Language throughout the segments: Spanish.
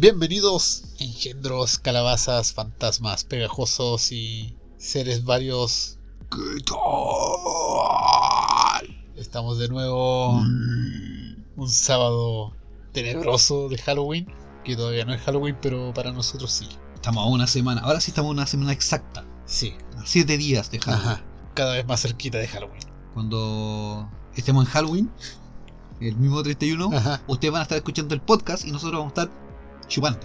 Bienvenidos, engendros, calabazas, fantasmas, pegajosos y seres varios. ¿Qué tal? Estamos de nuevo un sábado tenebroso de Halloween, que todavía no es Halloween, pero para nosotros sí. Estamos a una semana, ahora sí estamos a una semana exacta, Sí, a siete días de Halloween. ajá, cada vez más cerquita de Halloween. Cuando estemos en Halloween, el mismo 31, Ajá, ustedes van a estar escuchando el podcast y nosotros vamos a estar chupando.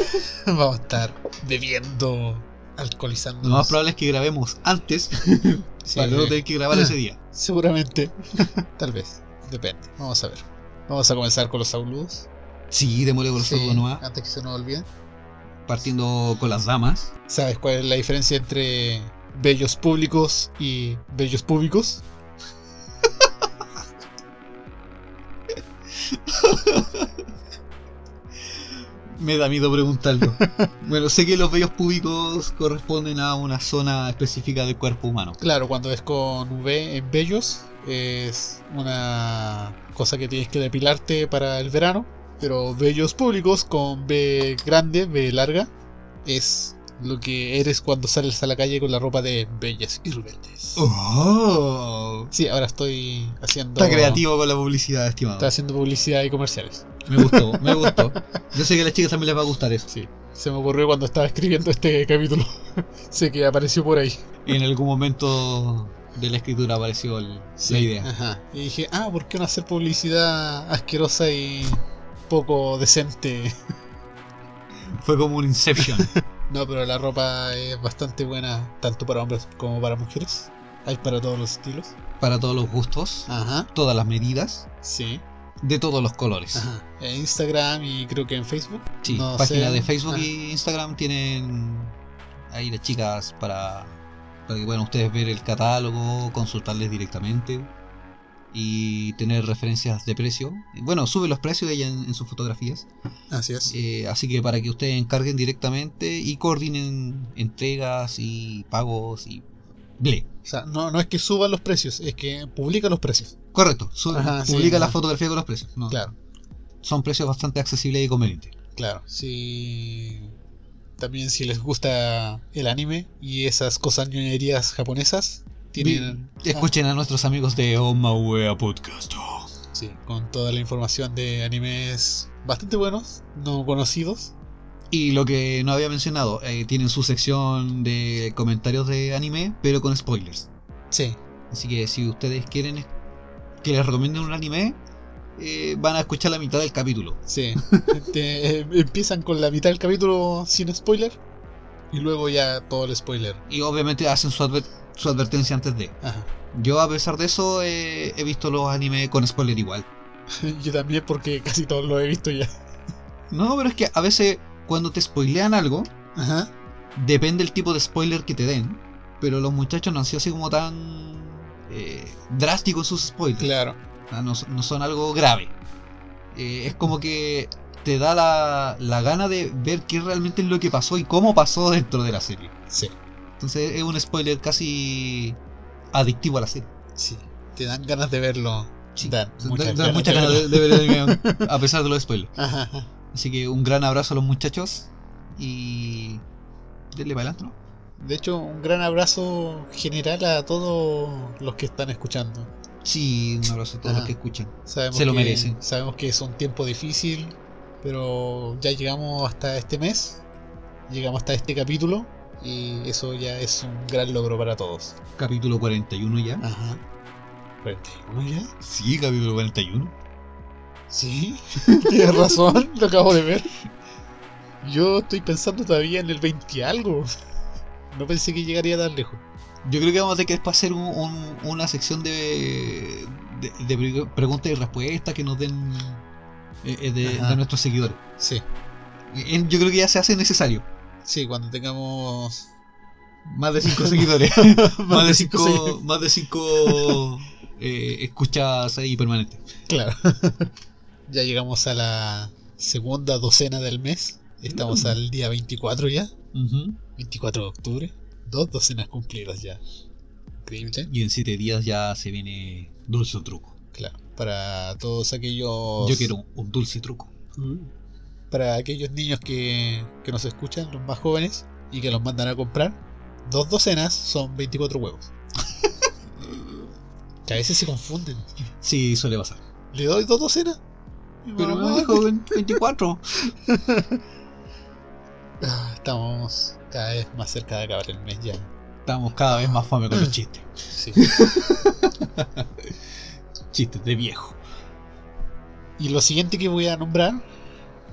vamos a estar bebiendo, alcoholizando. Lo más probable es que grabemos antes para no tener que grabar ese día. Seguramente. Tal vez. Depende. Vamos a ver. Vamos a comenzar con los saludos. Sí, démosle con los Sí, saludos nomás, Antes que se nos olvide. partiendo con las damas. ¿Sabes cuál es la diferencia entre bellos públicos y bellos públicos? Me da miedo preguntarlo. bueno, sé que los vellos públicos corresponden a una zona específica del cuerpo humano. Claro, cuando es con V en bellos es una cosa que tienes que depilarte para el verano. Pero bellos públicos con B grande, B larga, es lo que eres cuando sales a la calle con la ropa de bellas y rebeldes. ¡Oh! Sí, ahora estoy haciendo. Está creativo con la publicidad, estimado. Estoy haciendo publicidad y comerciales. Me gustó, me gustó. Yo sé que a las chicas también les va a gustar eso. Sí, se me ocurrió cuando estaba escribiendo este capítulo. sé que apareció por ahí. En algún momento de la escritura apareció el- Sí, la idea. Ajá. Y dije, ah, ¿por qué no hacer publicidad asquerosa y poco decente? Fue como un Inception. No, pero la ropa es bastante buena, tanto para hombres como para mujeres. Hay para todos los estilos. para todos los gustos, Ajá, todas las medidas, sí. de todos los colores. Ajá. En Instagram y creo que en Facebook. Sí, No página sé. de Facebook y Instagram tienen ahí las chicas para, para que puedan ustedes ver el catálogo, consultarles directamente y tener referencias de precio. Bueno, sube los precios ella en, en sus fotografías, Así es. eh, así que para que ustedes encarguen directamente y coordinen entregas y pagos y ble. O sea, no, no es que suban los precios, es que publica los precios. Correcto, sube- Ajá, sí, publica la fotografía con los precios. no, Claro. Son precios bastante accesibles y convenientes. Claro, sí. También si les gusta el anime y esas cosas ñoñerías japonesas, tienen... Escuchen a nuestros amigos de Omawea Podcast. Ah, sí, con toda la información de animes bastante buenos, no conocidos. Y lo que no había mencionado, eh, tienen su sección de comentarios de anime, pero con spoilers. Sí, Así que si ustedes quieren que les recomienden un anime, eh, van a escuchar la mitad del capítulo. sí. Te- eh, empiezan con la mitad del capítulo sin spoiler y luego ya todo el spoiler. Y obviamente hacen su, su advertencia antes de. Ajá. Yo a pesar de eso eh, he visto los animes con spoiler igual. Yo también porque casi todos lo he visto ya. No, pero es que a veces cuando te spoilean algo, Ajá. depende el tipo de spoiler que te den. Pero los muchachos no han sido así como tan eh, drásticos sus spoilers. Claro. No, no son algo grave. Eh, es como que te da la, la gana de ver qué realmente es lo que pasó y cómo pasó dentro de la serie. Sí, Entonces es un spoiler casi adictivo a la serie. sí. Te dan ganas de verlo. Sí. Dan Da- muchas da ganas muchas de ganas de, verlo. de ver el anime, a pesar de los spoilers. Ajá, ajá. Así que un gran abrazo a los muchachos y denle para adelante, ¿no? De hecho, un gran abrazo general a todos los que están escuchando. Sí, un abrazo a todos Ajá. los que escuchan. Sabemos Se lo que- merecen. Sabemos que es un tiempo difícil, pero ya llegamos hasta este mes, llegamos hasta este capítulo y eso ya es un gran logro para todos. Capítulo 41 ya. Ajá. 41 ya. Sí, capítulo 41. Sí, tienes razón, lo acabo de ver. Yo estoy pensando todavía en el 20 y algo. No pensé que llegaría tan lejos. Yo creo que vamos a tener que después hacer un- un- una sección de, de, de pre- preguntas y respuestas que nos den eh, eh, de, de nuestros seguidores. Sí, Yo creo que ya se hace necesario. Sí, cuando tengamos Más de 5 seguidores. más, de cinco 5 seguidores. más de cinco eh, escuchas ahí permanentes. Claro. ya llegamos a la segunda docena del mes. Estamos Mm. al día 24 ya. Ujú. 24 de octubre. Dos docenas cumplidas ya. Increíble. Y en 7 días ya se viene dulce o truco. Claro. Para todos aquellos. Yo quiero un dulce truco. Para aquellos niños que, que nos escuchan, los más jóvenes, y que los mandan a comprar, dos docenas son 24 huevos. que a veces se confunden. Sí, suele pasar. ¿Le doy dos docenas? Pero me dijo 24. ah, Estamos cada vez más cerca de acabar el mes ya. Estamos cada vez más fome con los chistes. Sí. Chistes de viejo. Y lo siguiente que voy a nombrar,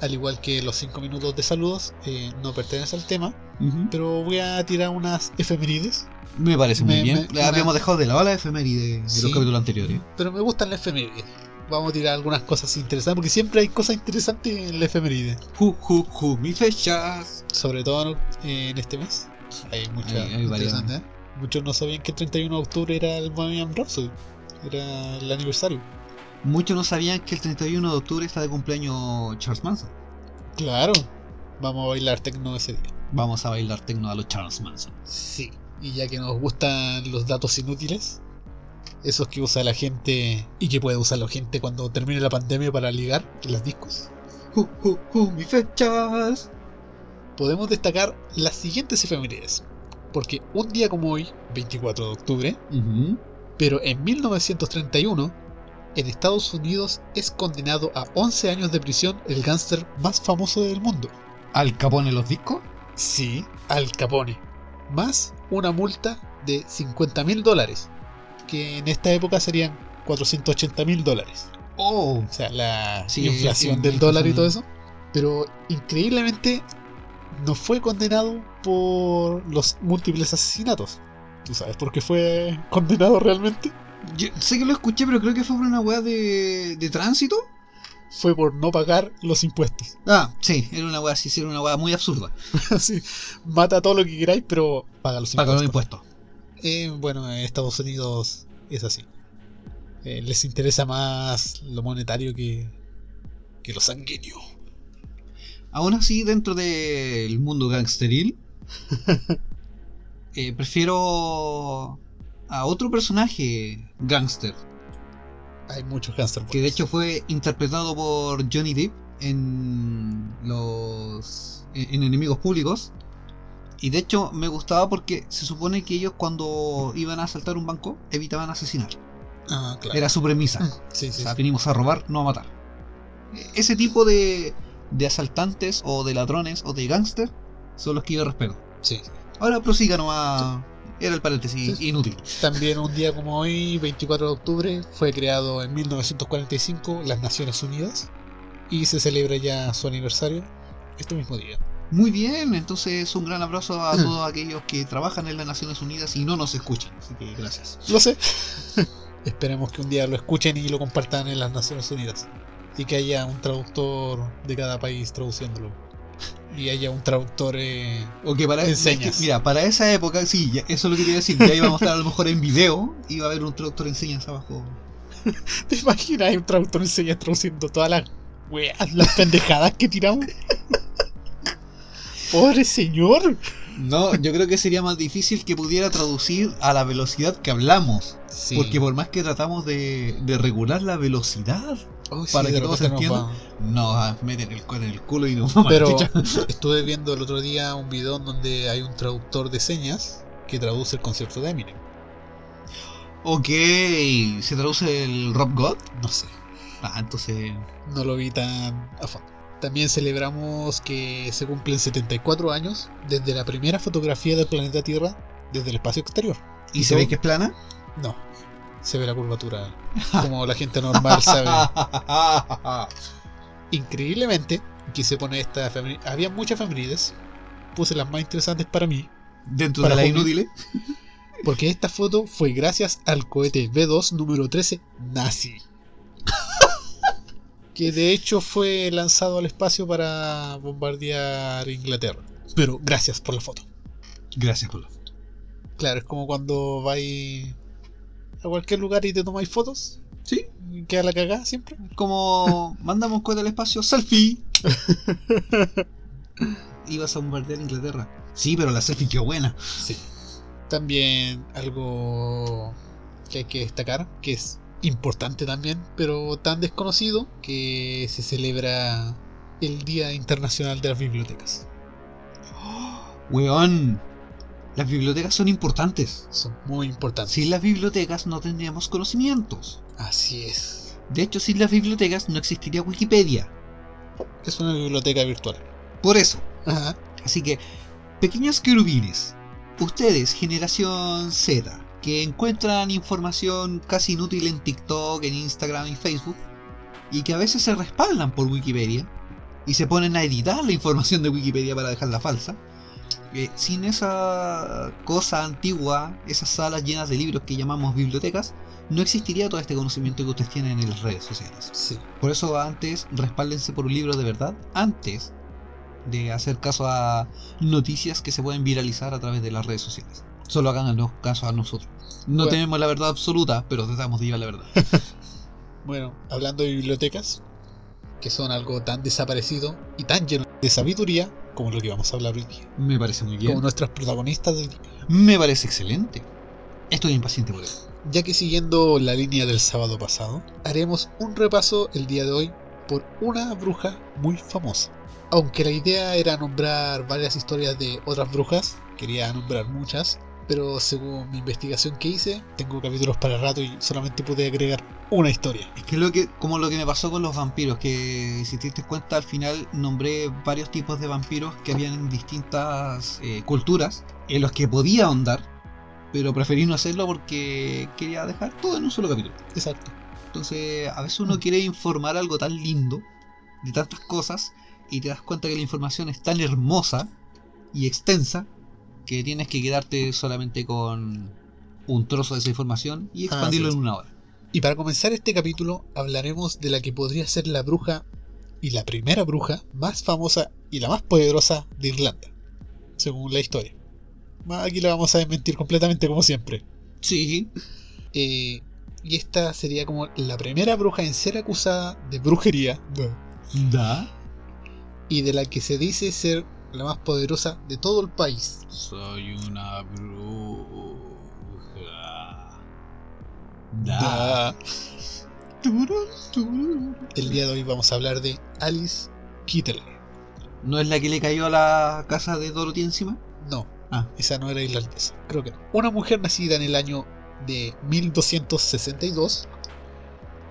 al igual que los 5 minutos de saludos, eh, no pertenece al tema, Ujú. pero voy a tirar unas efemérides. Me parece muy Me- bien. me- Habíamos una- dejado de lado la efeméride de Sí. los capítulos anteriores. Pero me gustan las efemérides. Vamos a tirar algunas cosas interesantes, porque siempre hay cosas interesantes en la efeméride. Ju, ju, ju, mis fechas. Sobre todo eh, en este mes. Hay muchas interesantes. ¿eh? Muchos no sabían que el 31 de octubre era el Bohemian Rhapsody. Era el aniversario. Muchos no sabían que el 31 de octubre está de cumpleaños Charles Manson. Claro. Vamos a bailar tecno ese día. Vamos a bailar tecno a los Charles Manson. Sí. Y ya que nos gustan los datos inútiles, esos que usa la gente y que puede usar la gente cuando termine la pandemia para ligar en las discos, Ju, ju, ju, mis fechas. podemos destacar las siguientes efemérides. Porque un día como hoy, 24 de octubre, Ujú. pero en 1931, en Estados Unidos es condenado a 11 años de prisión el gángster más famoso del mundo. Al Capone los discos. Sí, Al Capone. Más una multa de 50 mil dólares, que en esta época serían 480 mil dólares. Oh. O sea, la Sí, inflación sí, del dólar y todo eso. Pero increíblemente no fue condenado por los múltiples asesinatos. ¿Tú sabes por qué fue condenado realmente? Yo sé que lo escuché, pero creo que fue por una weá de, de tránsito. Fue por no pagar los impuestos. Ah, sí, era una weá sí, era una weá muy absurda. Así, mata todo lo que queráis, pero paga los impuestos. los impuestos. Eh, bueno, en Estados Unidos es así. Eh, les interesa más lo monetario que, que lo sanguíneo. Aún así, dentro del mundo gangsteril, eh, prefiero a otro personaje gangster, Hay muchos cáncer. que de hecho fue interpretado por Johnny Depp en los en, en enemigos públicos. Y de hecho me gustaba porque se supone que ellos cuando iban a asaltar un banco evitaban asesinar. Ah, claro. Era su premisa. Sí, O sea, sí. venimos a robar, no a matar. Ese tipo de, de asaltantes o de ladrones o de gángster son los que yo respeto. Sí. Ahora prosiga nomás. Era el paréntesis Sí. inútil. También un día como hoy, 24 de octubre, fue creado en 1945 las Naciones Unidas y se celebra ya su aniversario este mismo día. Muy bien, entonces un gran abrazo a todos aquellos que trabajan en las Naciones Unidas y no nos escuchan. Así que gracias. Lo sé. Esperemos que un día lo escuchen y lo compartan en las Naciones Unidas. Y que haya un traductor de cada país traduciéndolo. Y haya un traductor... eh, O que para Enseñas. es que, mira, para esa época, sí, ya- eso es lo que quería decir. Ya íbamos a estar a lo mejor en video y va a haber un traductor enseñas abajo. ¿Te imaginas? Un traductor enseña traduciendo todas las weas, las pendejadas que tiramos. Pobre señor. No, yo creo que sería más difícil que pudiera traducir a la velocidad que hablamos. Sí. Porque por más que tratamos de, de regular la velocidad, Oh, sí, para que todos nos entiendan. va- nos meten el en el culo y nos Pero estuve viendo el otro día un video donde hay un traductor de señas que traduce el concierto de Eminem. Ok, ¿se traduce el Rob God? No sé, Ah, entonces. no lo vi tan a fondo. También celebramos que se cumplen 74 años desde la primera fotografía del planeta Tierra desde el espacio exterior. ¿Y ¿Y se ve que es plana? No, se ve la curvatura como la gente normal sabe. Increíblemente, quise poner esta Había muchas efemérides. Puse las más interesantes para mí. Dentro Para de la Juli. inútiles. Porque esta foto fue gracias al cohete B2 número 13 nazi. que de hecho fue lanzado al espacio para bombardear Inglaterra. Pero gracias por la foto. Gracias por la foto. Claro, es como cuando vais a cualquier lugar y te tomáis fotos. Sí. Queda la cagada siempre. Como mandamos cohete al espacio, selfie. Ibas a bombardear Inglaterra. Sí, pero la selfie quedó buena. Sí. También algo que hay que destacar, que es importante también, pero tan desconocido, que se celebra el Día Internacional de las Bibliotecas. Weón, las bibliotecas son importantes. Son muy importantes. Sin las bibliotecas no tendríamos conocimientos. Así es. De hecho, sin las bibliotecas no existiría Wikipedia. Es una biblioteca virtual. Por eso. Ajá. Así que, pequeños querubines, ustedes, generación Z, que encuentran información casi inútil en TikTok, en Instagram y Facebook, y que a veces se respaldan por Wikipedia, y se ponen a editar la información de Wikipedia para dejarla falsa, sin esa cosa antigua, esas salas llenas de libros que llamamos bibliotecas, no existiría todo este conocimiento que ustedes tienen en las redes sociales. Sí. Por eso antes respáldense por un libro de verdad antes de hacer caso a noticias que se pueden viralizar a través de las redes sociales. Solo hagan caso a nosotros. No Bueno. tenemos la verdad absoluta, pero tratamos de llevar la verdad. Bueno, hablando de bibliotecas, que son algo tan desaparecido y tan lleno de sabiduría como lo que vamos a hablar hoy día. Me parece muy bien. Como nuestras protagonistas del día. Me parece excelente. Estoy impaciente por eso. Ya que siguiendo la línea del sábado pasado, haremos un repaso el día de hoy por una bruja muy famosa. Aunque la idea era nombrar varias historias de otras brujas, quería nombrar muchas, pero según mi investigación que hice, tengo capítulos para rato y solamente pude agregar una historia. Es que lo que, como lo que me pasó con los vampiros, que si te diste cuenta al final nombré varios tipos de vampiros que habían en distintas eh, culturas en los que podía ahondar, pero preferí no hacerlo porque quería dejar todo en un solo capítulo. Exacto. Entonces, a veces uno quiere informar algo tan lindo, de tantas cosas, y te das cuenta que la información es tan hermosa y extensa que tienes que quedarte solamente con un trozo de esa información y expandirlo Así es. en una hora. Y para comenzar este capítulo hablaremos de la que podría ser la bruja y la primera bruja más famosa y la más poderosa de Irlanda, según la historia. Aquí la vamos a desmentir completamente como siempre. Sí, Eh, y esta sería como la primera bruja en ser acusada de brujería da. y de la que se dice ser la más poderosa de todo el país. Soy una bruja. Da. El día de hoy vamos a hablar de Alice Kittler. ¿No es la que le cayó a la casa de Dorothy encima? No, Ah, esa no era irlandesa. Creo que no. Una mujer nacida en el año de 1262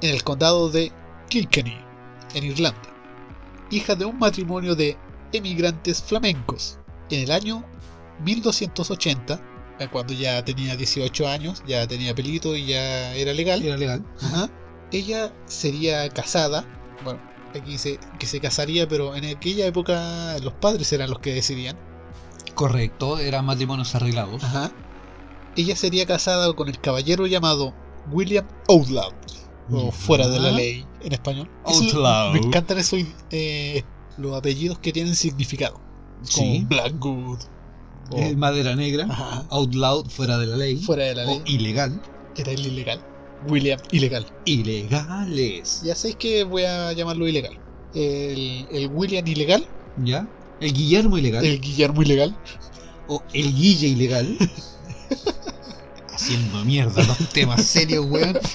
en el condado de Kilkenny, en Irlanda. Hija de un matrimonio de emigrantes flamencos. En el año 1280, eh, cuando ya tenía 18 años, ya tenía pelito y ya era legal, era legal. Ajá. ella sería casada. Bueno, aquí dice que se casaría, pero en aquella época los padres eran los que decidían. Correcto, eran matrimonios arreglados. Ajá. Ella sería casada con el caballero llamado William Outlaw. O fuera de la ley en español. Outlaw. Me encantan esos eh, los apellidos que tienen significado. Sí. Blackwood. o- Eh, madera negra. Ajá. Outlaw fuera de la ley. Fuera de la o ley. ilegal. Era el ilegal. William ilegal. Ilegales. Ya sabéis que voy a llamarlo ilegal. El, el William ilegal. ¿Ya? El Guillermo ilegal. El Guillermo ilegal. O el Guille ilegal. Haciendo mierda los temas serios, weón.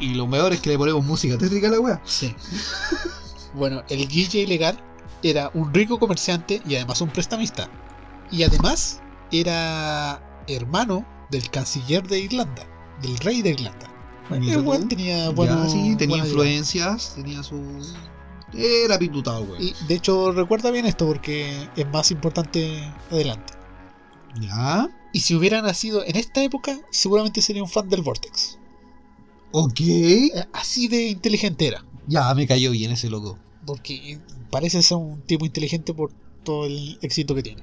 Y lo mejor es que le ponemos música tétrica a la weá. Sí. bueno, el Guille ilegal era un rico comerciante y además un prestamista. Y además era hermano del canciller de Irlanda, del rey de Irlanda. El weón tenía Ya, bueno, sí, tenía influencias, tenía su. Era pitutado, idea. weón. Y de hecho, recuerda bien esto porque es más importante adelante. Ya. Y si hubiera nacido en esta época, seguramente sería un fan del Vortex. Ok. Eh, Así de inteligente era. Ya, me cayó bien ese loco. Porque parece ser un tipo inteligente por todo el éxito que tiene.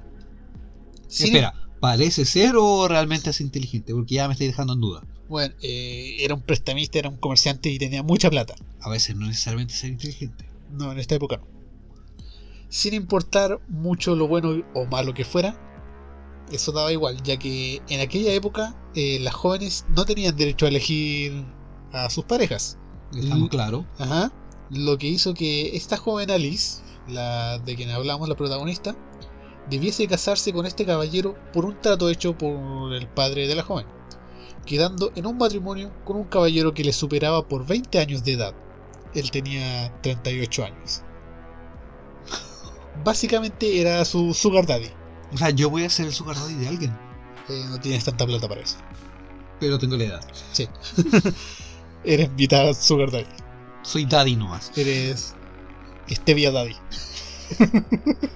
Espera, ¿parece ser o realmente es inteligente? Porque ya me estoy dejando en duda. Bueno, eh, era un prestamista, era un comerciante y tenía mucha plata. A veces no necesariamente ser inteligente. No, en esta época no. Sin importar mucho lo bueno o malo que fuera, eso daba igual, ya que en aquella época eh, las jóvenes no tenían derecho a elegir a sus parejas. Estamos claros. Ajá. Lo que hizo que esta joven Alice, la de quien hablamos, la protagonista, debiese casarse con este caballero por un trato hecho por el padre de la joven, quedando en un matrimonio con un caballero que le superaba por 20 años de edad. Él tenía 38 años. Básicamente era su sugar daddy. O sea, yo voy a ser el sugar daddy de alguien. Eh, no tienes tanta plata para eso. Pero tengo la edad. Eres mitad sugar daddy. Soy daddy nomás. Eres stevia daddy.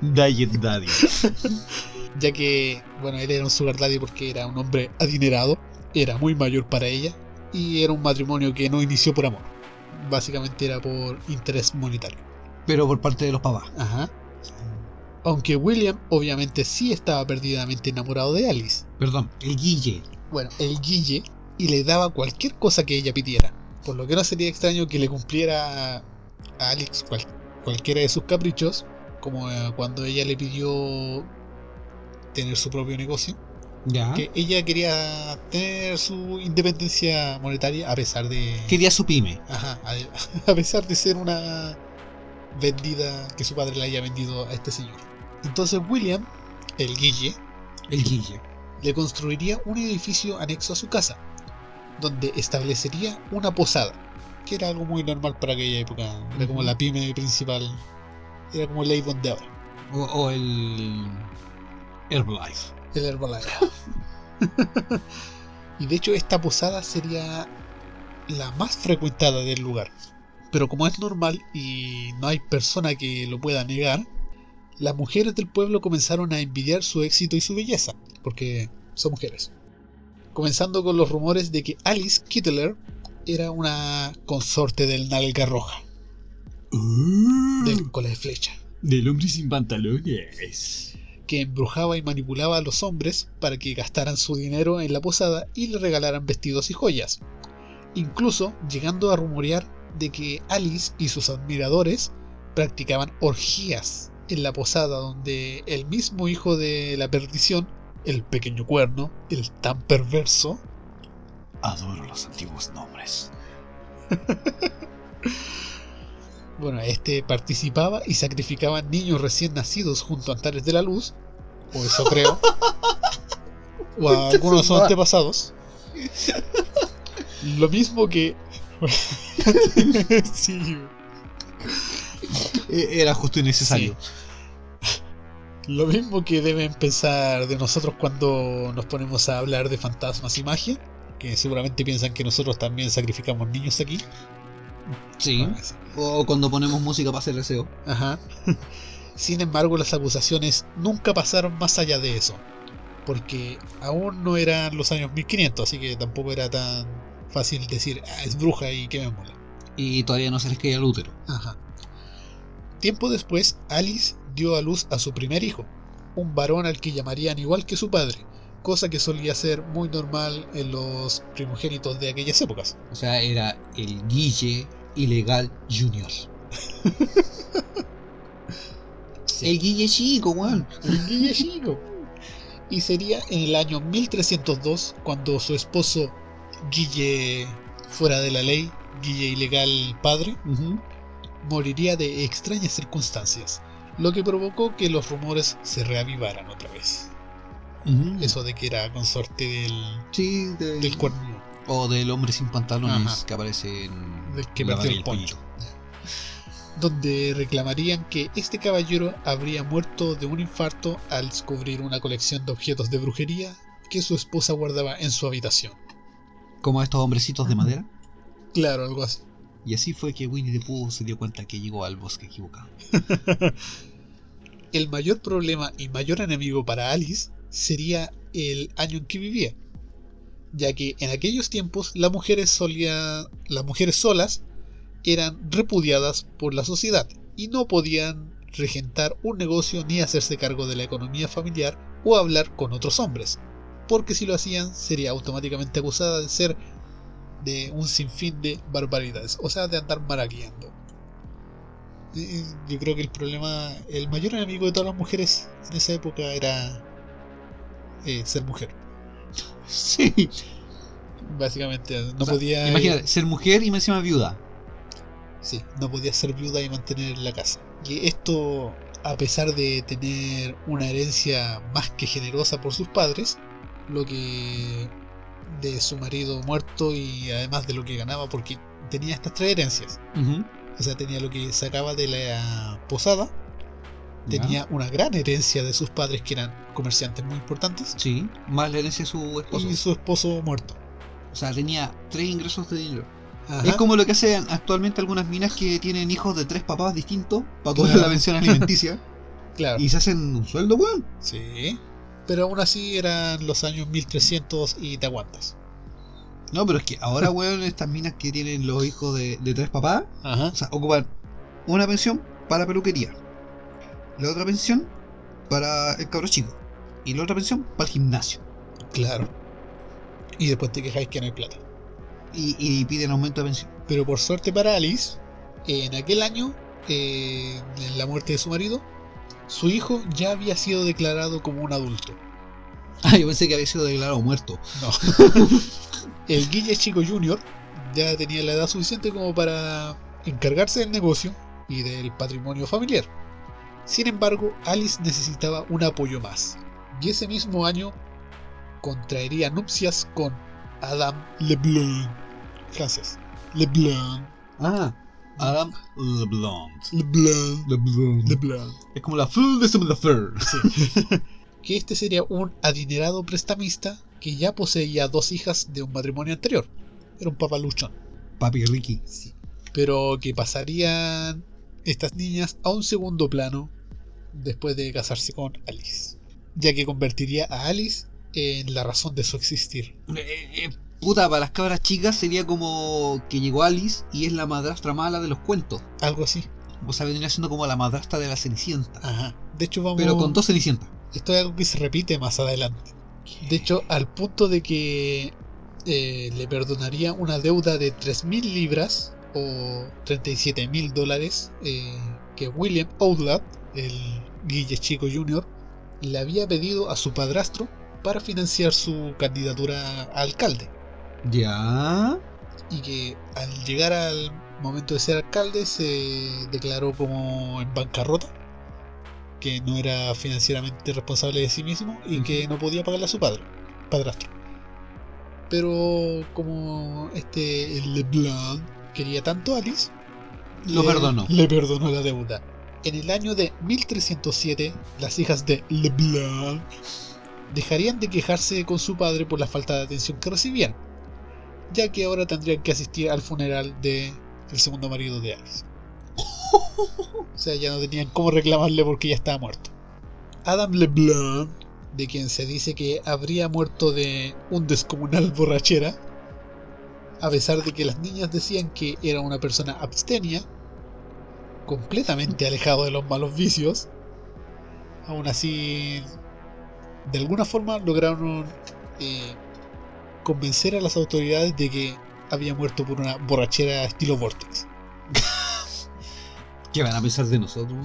Diet daddy. ya que, bueno, él era un sugar daddy porque era un hombre adinerado, era muy mayor para ella y era un matrimonio que no inició por amor. Básicamente era por interés monetario. Pero por parte de los papás. Ajá. Aunque William obviamente sí estaba perdidamente enamorado de Alice. Perdón, el Guille. Bueno, el Guille y le daba cualquier cosa que ella pidiera. Por lo que no sería extraño que le cumpliera a Alex cual- cualquiera de sus caprichos, como eh, cuando ella le pidió tener su propio negocio. Ya. que ella quería tener su independencia monetaria a pesar de Quería su pyme. Ajá, a, a pesar de ser una vendida que su padre le haya vendido a este señor. Entonces William, el Guille, El Guille. le construiría un edificio anexo a su casa, donde establecería una posada, que era algo muy normal para aquella época, era como la pyme principal, era como el Avon de ahora, O, o el. Herbalife. el Herbalife. y de hecho esta posada sería la más frecuentada del lugar. Pero como es normal y no hay persona que lo pueda negar, las mujeres del pueblo comenzaron a envidiar su éxito y su belleza, porque son mujeres. Comenzando con los rumores de que Alice Kittler era una consorte del nalga roja, del cola de flecha, Del hombre sin pantalones. que embrujaba y manipulaba a los hombres para que gastaran su dinero en la posada y le regalaran vestidos y joyas, incluso llegando a rumorear de que Alice y sus admiradores practicaban orgías en la posada donde el mismo hijo de la perdición, el pequeño cuerno, el tan perverso, Adoro los antiguos nombres. bueno, este participaba y sacrificaba niños recién nacidos junto a altares de la luz, o eso creo, o a algunos de sus antepasados. Lo mismo que... sí, E- Era justo y necesario. Lo mismo que deben pensar de nosotros cuando nos ponemos a hablar de fantasmas y magia, que seguramente piensan que nosotros también sacrificamos niños aquí. Sí. O cuando ponemos música para hacer deseo. Ajá. Sin embargo, las acusaciones nunca pasaron más allá de eso, porque aún no eran los años 1500, así que tampoco era tan fácil decir, ah, es bruja y quemémosla. Y todavía no se les caía el útero. Ajá. Tiempo después, Alice dio a luz a su primer hijo, un varón al que llamarían igual que su padre, cosa que solía ser muy normal en los primogénitos de aquellas épocas. O sea, era el Guille Ilegal Junior. El Guille chico, weón. El Guille chico. Y sería en el año 1302 cuando su esposo Guille fuera de la ley, Guille ilegal padre, moriría de extrañas circunstancias, lo que provocó que los rumores se reavivaran otra vez. Eso de que era consorte del, Sí, del, del cuerno. O del hombre sin pantalones Ajá. que aparece en. Del que perdió el poncho. Donde reclamarían que este caballero habría muerto de un infarto al descubrir una colección de objetos de brujería que su esposa guardaba en su habitación. Como estos hombrecitos de madera. Claro, algo así. Y así fue que Winnie the Pooh se dio cuenta que llegó al bosque equivocado. El mayor problema y mayor enemigo para Alice sería el año en que vivía, ya que en aquellos tiempos las mujeres, las mujeres solas eran repudiadas por la sociedad y no podían regentar un negocio ni hacerse cargo de la economía familiar o hablar con otros hombres. porque si lo hacían sería automáticamente acusada de ser de un sinfín de barbaridades, o sea, de andar maraqueando. Eh, Yo creo que el problema, el mayor enemigo de todas las mujeres en esa época era eh, ser mujer. Sí. Básicamente, no O sea, podía. Imagínate, ser mujer y encima viuda. Sí, no podía ser viuda y mantener la casa. Y esto, a pesar de tener una herencia más que generosa por sus padres, lo que de su marido muerto y además de lo que ganaba, porque tenía estas tres herencias. O sea, tenía lo que sacaba de la posada, tenía una gran herencia de sus padres que eran comerciantes muy importantes, Sí, más la herencia de su esposo. y su esposo muerto. O sea, tenía tres ingresos de dinero. Ajá. Es como lo que hacen actualmente algunas minas que tienen hijos de tres papás distintos para cobrar Claro. la pensión alimenticia Claro. y se hacen un sueldo, weón. Sí. Pero aún así eran los años 1300 y te aguantas. No, pero es que ahora, weón, estas minas que tienen los hijos de, de tres papás, Ajá. o sea, ocupan una pensión para peluquería, la otra pensión para el cabro chico y la otra pensión para el gimnasio. Claro. Y después te quejáis que no hay plata. Y, y piden aumento de pensión. Pero por suerte para Alice, en aquel año, eh, en la muerte de su marido, su hijo ya había sido declarado como un adulto. Ah, yo pensé que había sido declarado muerto. No. El Guille Chico Jr. ya tenía la edad suficiente como para encargarse del negocio y del patrimonio familiar. Sin embargo, Alice necesitaba un apoyo más. Y ese mismo año contraería nupcias con Adam Leblanc. Francés. Leblanc. Ah, Adam LeBlanc. Leblanc. LeBlanc. Leblanc. Es como la full de Summer Fair. que este sería un adinerado prestamista que ya poseía dos hijas de un matrimonio anterior. Era un papaluchón. Papi Ricky. Pero que pasarían estas niñas a un segundo plano después de casarse con Alice. Ya que convertiría a Alice en la razón de su existir. Eh, eh, puta, para las cabras chicas sería como que llegó Alice y es la madrastra mala de los cuentos. Algo así. O sea, vendría siendo como la madrastra de la Cenicienta. Ajá. De hecho, vamos. Pero con dos Cenicientas. Esto es algo que se repite más adelante. De hecho, al punto de que eh, le perdonaría una deuda de 3.000 libras o 37.000 dólares eh, que William Outlap, el Guille Chico Jr., le había pedido a su padrastro para financiar su candidatura a alcalde. Ya. Y que al llegar al momento de ser alcalde se declaró como en bancarrota, que no era financieramente responsable de sí mismo y que no podía pagarle a su padre, padrastro. Pero como este LeBlanc quería tanto a Alice, Lo le- perdonó. Le perdonó la deuda. En el año de 1307, las hijas de LeBlanc dejarían de quejarse con su padre por la falta de atención que recibían, ya que ahora tendrían que asistir al funeral de el segundo marido de Alice. O sea, ya no tenían cómo reclamarle porque ya estaba muerto. Adam LeBlanc, de quien se dice que habría muerto de un descomunal borrachera, a pesar de que las niñas decían que era una persona abstenia, completamente alejado de los malos vicios, aún así, de alguna forma lograron eh, convencer a las autoridades de que había muerto por una borrachera estilo Vortex. ¿Qué van a pensar de nosotros?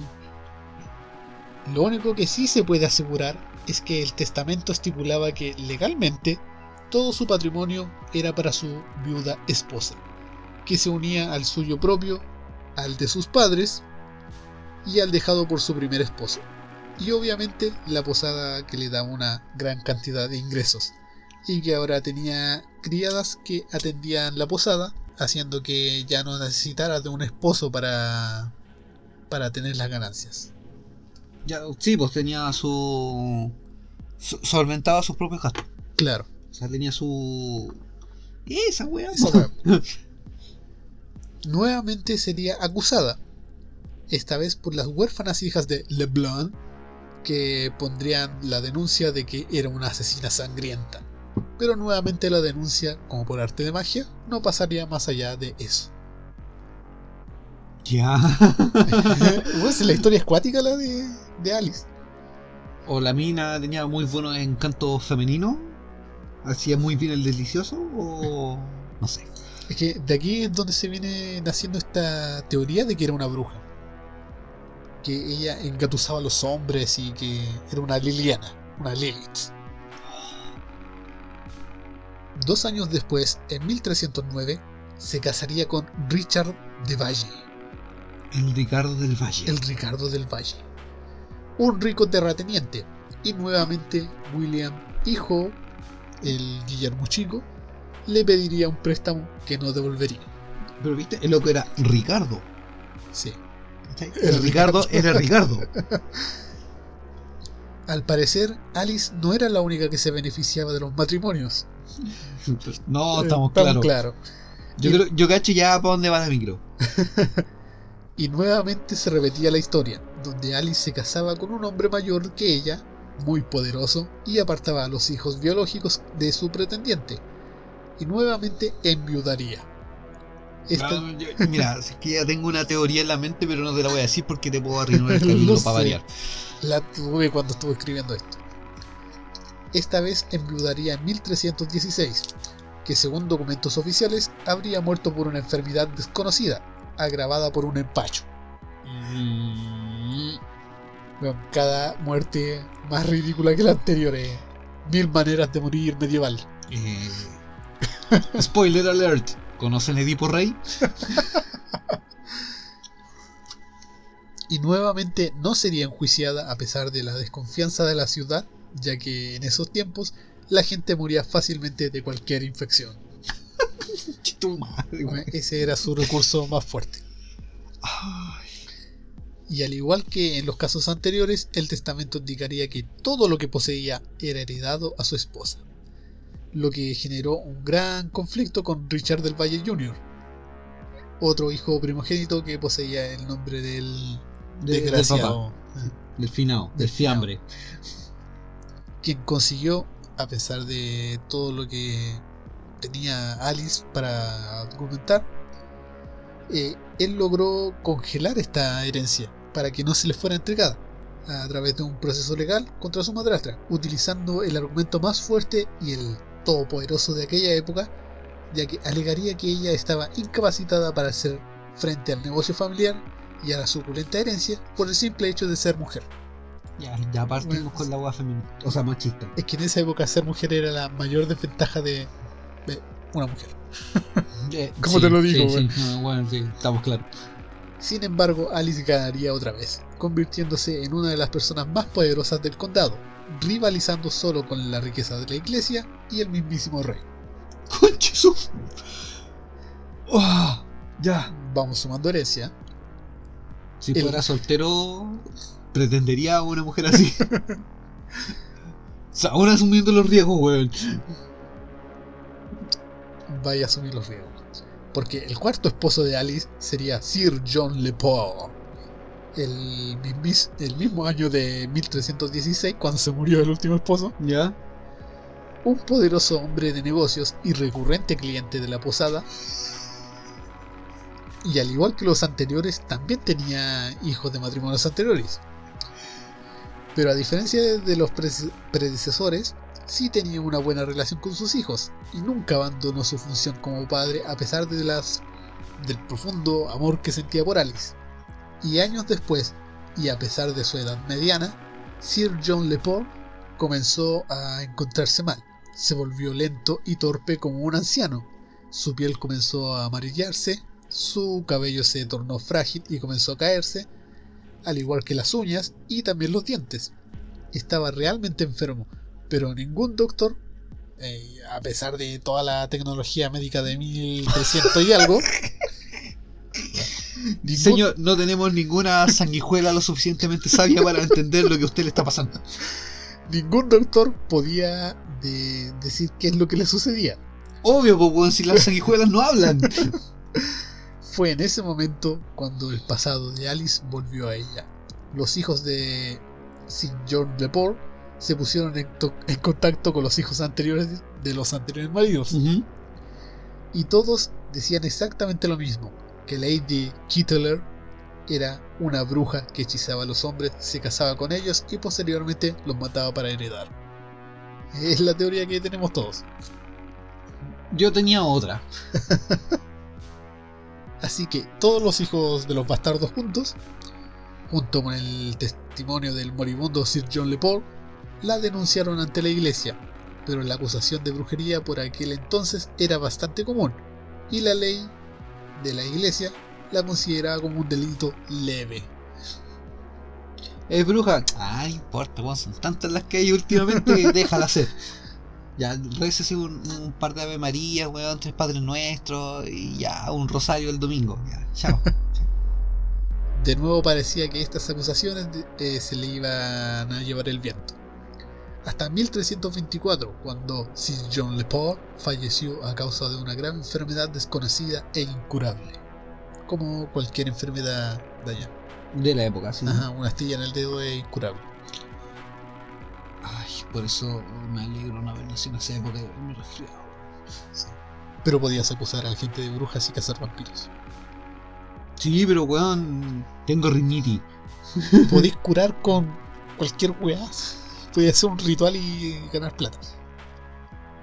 Lo único que sí se puede asegurar es que el testamento estipulaba que legalmente todo su patrimonio era para su viuda esposa, que se unía al suyo propio, al de sus padres y al dejado por su primer esposo. Y obviamente la posada que le daba una gran cantidad de ingresos y que ahora tenía criadas que atendían la posada, haciendo que ya no necesitara de un esposo para para tener las ganancias. Ya, sí, pues tenía su. su- solventaba sus propios gastos. Claro. O sea, tenía su. Esa weá. Esa weá. Nuevamente sería acusada, esta vez por las huérfanas hijas de Leblanc, que pondrían la denuncia de que era una asesina sangrienta. Pero nuevamente la denuncia, como por arte de magia, no pasaría más allá de eso. Ya. Pues, la historia es cuática la de, de Alice. o la mina tenía muy buenos encantos femeninos. ¿Hacía muy bien el delicioso o no sé? Es que de aquí es donde se viene naciendo esta teoría de que era una bruja. Que ella engatusaba a los hombres y que era una Liliana, una Lilith. Dos años después, en 1309, se casaría con Richard de Valle, El Ricardo del Valle. el Ricardo del Valle, un rico terrateniente. Y nuevamente William, hijo, el Guillermo Chico, le pediría un préstamo que no devolvería. Pero viste, el loco era Ricardo. Sí. El Ricardo era Ricardo. Al parecer, Alice no era la única que se beneficiaba de los matrimonios. No, Eh, estamos claros. claros. Yo, creo, yo cacho ya para dónde va la micro. Y nuevamente se repetía la historia, donde Alice se casaba con un hombre mayor que ella, muy poderoso, y apartaba a los hijos biológicos de su pretendiente. Y nuevamente enviudaría. Esta- No, yo- mira, es que ya tengo una teoría en la mente, pero no te la voy a decir porque te puedo arruinar el sé. para variar. la tuve cuando estuve escribiendo esto. Esta vez enviudaría en 1316, que según documentos oficiales habría muerto por una enfermedad desconocida, agravada por un empacho. Bueno, cada muerte más ridícula que la anterior. eh. Mil maneras de morir medieval. Eh, spoiler alert. ¿Conocen Edipo Rey? Y nuevamente no sería enjuiciada a pesar de la desconfianza de la ciudad, ya que en esos tiempos la gente moría fácilmente de cualquier infección. Ese era su recurso más fuerte. Y al igual que en los casos anteriores, el testamento indicaría que todo lo que poseía era heredado a su esposa, lo que generó un gran conflicto con Richard del Valle Jr., otro hijo primogénito que poseía el nombre del de- del desgraciado, papá, del finado, Del del fiambre. Quien consiguió, a pesar de todo lo que tenía Alice para documentar, eh, él logró congelar esta herencia para que no se le fuera entregada a través de un proceso legal contra su madrastra, utilizando el argumento más fuerte y el todopoderoso de aquella época, ya que alegaría que ella estaba incapacitada para hacer frente al negocio familiar y a la suculenta herencia por el simple hecho de ser mujer. Ya, ya partimos Bueno. con la agua femenina. O sea, machista. Es que en esa época ser mujer era la mayor desventaja de, de una mujer. Eh, ¿Cómo te lo digo, Sí, güey? sí, no, bueno, sí, estamos claros. Sin embargo, Alice ganaría otra vez, convirtiéndose en una de las personas más poderosas del condado, rivalizando solo con la riqueza de la iglesia y el mismísimo rey. Su- Ah, ya. Vamos sumando herencia. Si El- fuera soltero, pretendería a una mujer así. O sea, Ahora asumiendo los riesgos, weón. Vaya a asumir los riesgos. Porque el cuarto esposo de Alice sería Sir John Lepore. El, el mismo año de 1316, cuando se murió el último esposo, Ya. un poderoso hombre de negocios y recurrente cliente de la posada. Y al igual que los anteriores, también tenía hijos de matrimonios anteriores. Pero a diferencia de los predecesores, sí tenía una buena relación con sus hijos y nunca abandonó su función como padre a pesar del profundo amor que sentía por Alice. Y años después, y a pesar de su edad mediana, Sir John Lepore comenzó a encontrarse mal. Se volvió lento y torpe como un anciano. Su piel comenzó a amarillarse, su cabello se tornó frágil y comenzó a caerse, al igual que las uñas y también los dientes. Estaba realmente enfermo, pero ningún doctor, eh, a pesar de toda la tecnología médica de 1300 y algo, ningún- Señor, no tenemos ninguna sanguijuela lo suficientemente sabia para entender lo que a usted le está pasando. ningún doctor podía de- decir qué es lo que le sucedía. Obvio, weón, si las sanguijuelas no hablan. Fue en ese momento cuando el pasado de Alice volvió a ella. Los hijos de Sir John Lepore se pusieron en, to- en contacto con los hijos anteriores de los anteriores maridos y todos decían exactamente lo mismo, que Lady Kittler era una bruja que hechizaba a los hombres, se casaba con ellos y posteriormente los mataba para heredar. Es la teoría que tenemos todos. Yo tenía otra. Así que todos los hijos de los bastardos juntos, junto con el testimonio del moribundo Sir John Lepore, la denunciaron ante la iglesia, pero la acusación de brujería por aquel entonces era bastante común, y la ley de la iglesia la consideraba como un delito leve. Es bruja. Ah, no importa, son tantas las que hay últimamente, déjala hacer. Ya, recese un, un par de Ave María, weón, tres Padres Nuestros y ya, un rosario el domingo. Ya, chao. De nuevo parecía que estas acusaciones eh, se le iban a llevar el viento. Hasta 1324, cuando Sir John Lepore falleció a causa de una gran enfermedad desconocida e incurable, como cualquier enfermedad de allá. De la época, sí. Ajá, una astilla en el dedo es incurable. Ay, por eso me alegro no haber nacido en esa época de mi resfriado. Pero podías acusar a la gente de brujas y cazar vampiros. Sí, pero weón, tengo rinitis. Podéis curar con cualquier weá. Podías hacer un ritual y ganar plata.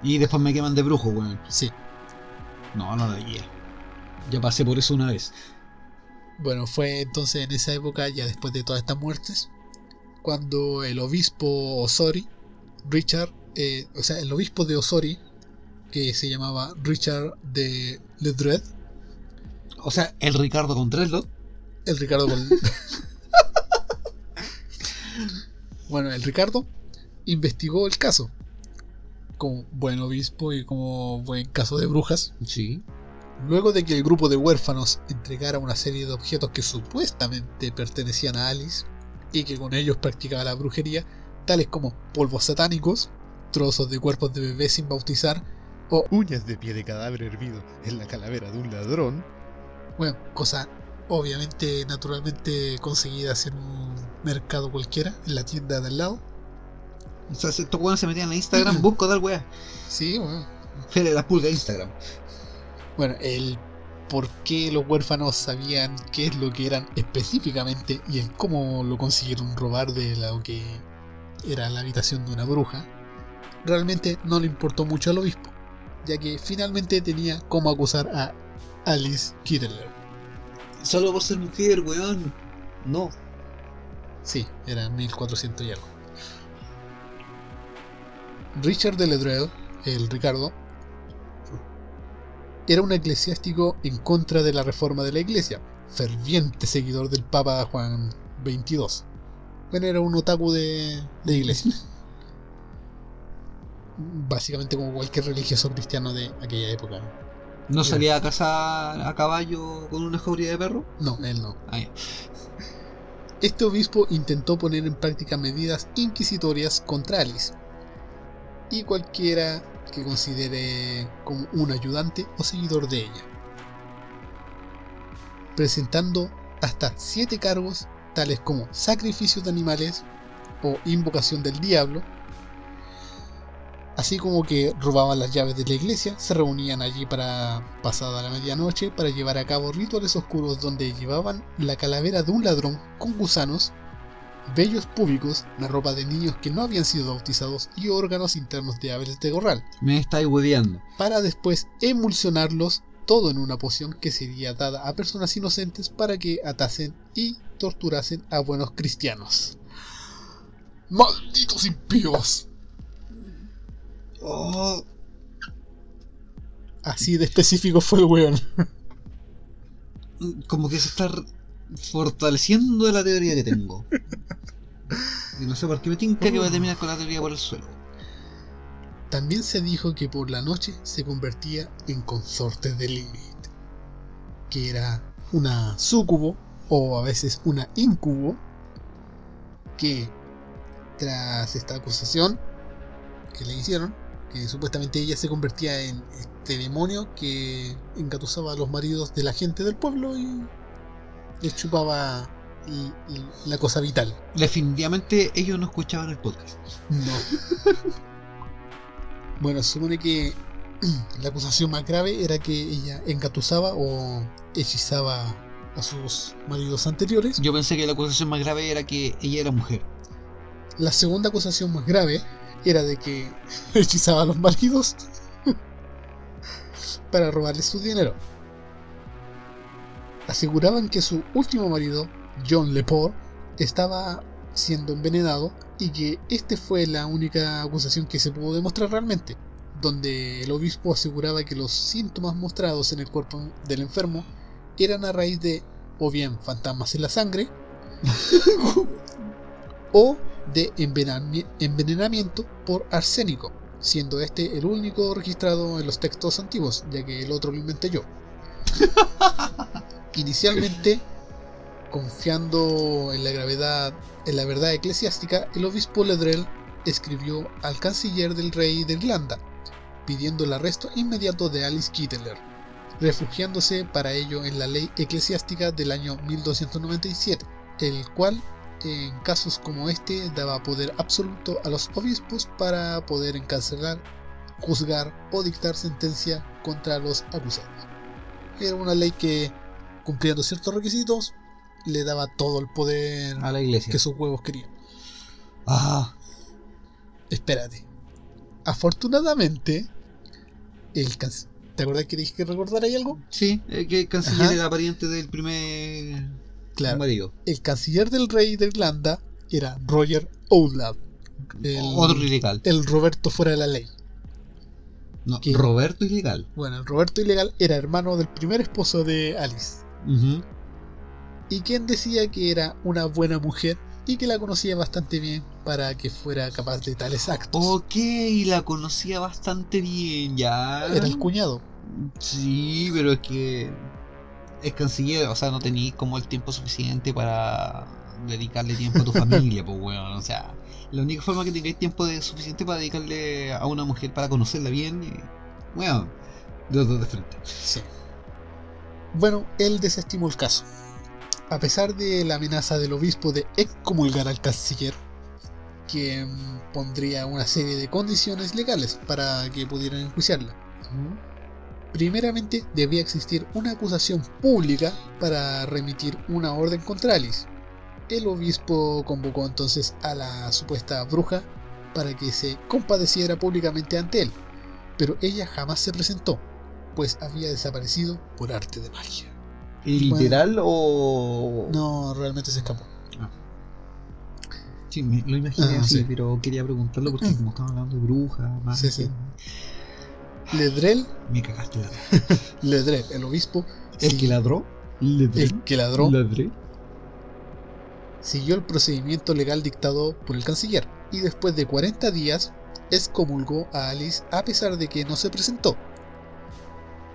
Y después me queman de brujo, weón. Sí. No, no la guía. Ya pasé por eso una vez. Bueno, fue entonces en esa época, ya después de todas estas muertes, cuando el obispo Osori, Richard, eh, o sea, el obispo de Osori, que se llamaba Richard de Ledred, O sea, el Ricardo Contreras, el Ricardo con... bueno, el Ricardo investigó el caso. Como buen obispo y como buen caso de brujas. Sí. Luego de que el grupo de huérfanos entregara una serie de objetos que supuestamente pertenecían a Alice y que con ellos practicaba la brujería, tales como polvos satánicos, trozos de cuerpos de bebés sin bautizar, o, Uñas de pie de cadáver hervido en la calavera de un ladrón. bueno, cosas obviamente naturalmente conseguidas en un mercado cualquiera, en la tienda de al lado. O sea, si estos weones se metían en Instagram, busco tal weá. Sí, bueno. Fede la pulga de Instagram. Bueno, el por qué los huérfanos sabían qué es lo que eran específicamente y el cómo lo consiguieron robar de lo que era la habitación de una bruja, realmente no le importó mucho al obispo, ya que finalmente tenía cómo acusar a Alice Kittler. Solo por ser mujer, weón. No. Sí, era 1400 y algo. Richard de Ledred, el Ricardo, era un eclesiástico en contra de la reforma de la iglesia, ferviente seguidor del Papa Juan XXII. Bueno, era un otaku de, de iglesia. Básicamente como cualquier religioso cristiano de aquella época. ¿No salía a cazar a caballo con una jauría de perro? No, él no. Ah, ya. Este obispo intentó poner en práctica medidas inquisitorias contra Alice y cualquiera que considere como un ayudante o seguidor de ella, presentando hasta siete cargos tales como sacrificios de animales o invocación del diablo, así como que robaban las llaves de la iglesia, se reunían allí para pasada la medianoche para llevar a cabo rituales oscuros donde llevaban la calavera de un ladrón con gusanos, vellos públicos, la ropa de niños que no habían sido bautizados y órganos internos de aves de corral, Me estáis hueveando. para después emulsionarlos todo en una poción que sería dada a personas inocentes para que atasen y torturasen a buenos cristianos. ¡Malditos impíos! Oh, Así de específico fue el weón. como que se está fortaleciendo la teoría que tengo. Y no sé por qué me tinca que voy a terminar con la teoría por el suelo. También se dijo que por la noche se convertía en consorte de Lilith, que era una súcubo o a veces una incubo, que tras esta acusación que le hicieron, que supuestamente ella se convertía en este demonio que engatusaba a los maridos de la gente del pueblo y les chupaba la cosa vital. Definitivamente ellos no escuchaban el podcast. No. bueno, se supone que la acusación más grave era que ella engatusaba o hechizaba a sus maridos anteriores. Yo pensé que la acusación más grave era que ella era mujer. La segunda acusación más grave era de que hechizaba a los maridos para robarles su dinero. Aseguraban que su último marido, John Lepore, estaba siendo envenenado y que este fue la única acusación que se pudo demostrar realmente, donde el obispo aseguraba que los síntomas mostrados en el cuerpo del enfermo eran a raíz de o bien fantasmas en la sangre o de envenenami- envenenamiento por arsénico, siendo este el único registrado en los textos antiguos, ya que el otro lo inventé yo. Inicialmente, confiando en la gravedad, en la verdad eclesiástica, el obispo Ledrell escribió al canciller del rey de Irlanda, pidiendo el arresto inmediato de Alice Kittler, refugiándose para ello en la ley eclesiástica del año 1297, el cual en casos como este daba poder absoluto a los obispos para poder encarcelar, juzgar o dictar sentencia contra los acusados. Era una ley que, cumpliendo ciertos requisitos, le daba todo el poder A la iglesia. que sus huevos querían. Ah, Espérate. Afortunadamente, el ¿Te acuerdas que dije que recordara ahí algo? sí, eh, que el canciller Ajá. era pariente del primer Claro. marido. El canciller del rey de Irlanda era Roger Outlaw. El, Otro ilegal. el Roberto fuera de la ley. No. Roberto ilegal. Bueno, el Roberto ilegal era hermano del primer esposo de Alice. Y quien decía que era una buena mujer y que la conocía bastante bien para que fuera capaz de tales actos. Ok, la conocía bastante bien ya. Era el cuñado. Sí, pero es que es canciller, o sea, no tenéis como el tiempo suficiente para dedicarle tiempo a tu familia, pues weón, o sea, la única forma que tengáis tiempo de, suficiente para dedicarle a una mujer para conocerla bien, eh, weón, los dos de frente. Sí. Bueno, él desestimó el caso. A pesar de la amenaza del obispo de excomulgar al canciller, quien pondría una serie de condiciones legales para que pudieran enjuiciarla. Primeramente, debía existir una acusación pública para remitir una orden contra Alice. El obispo convocó entonces a la supuesta bruja para que se compadeciera públicamente ante él, pero ella jamás se presentó, pues había desaparecido por arte de magia. ¿Literal o...? No, realmente se escapó. Sí, me lo imaginé Ah, así, sí. pero quería preguntarlo porque como estamos hablando de brujas, magia, Sí, sí. Ledrell, me cagaste la... Ledrell, el obispo, ¿El sí, que ladró? ¿Ladré? el que ladró, ¿Ladré? siguió el procedimiento legal dictado por el canciller y después de 40 días excomulgó a Alice a pesar de que no se presentó.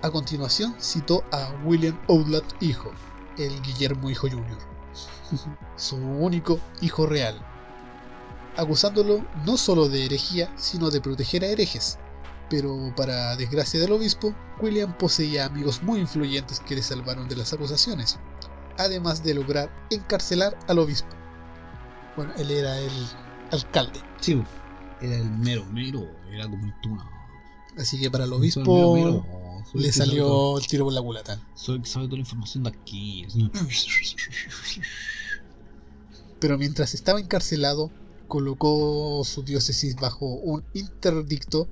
A continuación citó a William Outlaw hijo, el Guillermo hijo Jr., su único hijo real, acusándolo no solo de herejía, sino de proteger a herejes. Pero para desgracia del obispo, William poseía amigos muy influyentes que le salvaron de las acusaciones, además de lograr encarcelar al obispo. Bueno, él era el alcalde, Sí, era el mero mero, era como el tuna. así que para el obispo mero le salió el tiro por la culata. Soy el que sabe toda la información de aquí. Pero mientras estaba encarcelado, colocó su diócesis bajo un interdicto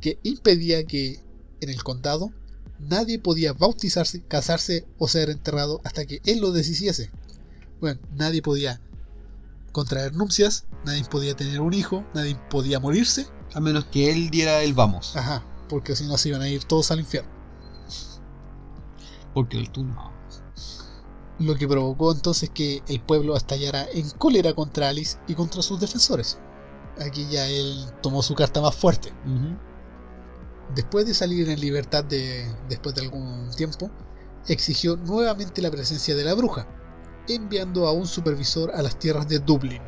que impedía que en el condado nadie podía bautizarse, casarse o ser enterrado hasta que él lo deshiciese. Bueno, nadie podía contraer nupcias, nadie podía tener un hijo, nadie podía morirse, A menos que él diera el vamos. ajá, porque si no se iban a ir todos al infierno. Porque el tuna. Lo que provocó entonces que el pueblo estallara en cólera contra Alice y contra sus defensores. Aquí ya él tomó su carta más fuerte. Después de salir en libertad de, después de algún tiempo, exigió nuevamente la presencia de la bruja, enviando a un supervisor a las tierras de Dublín,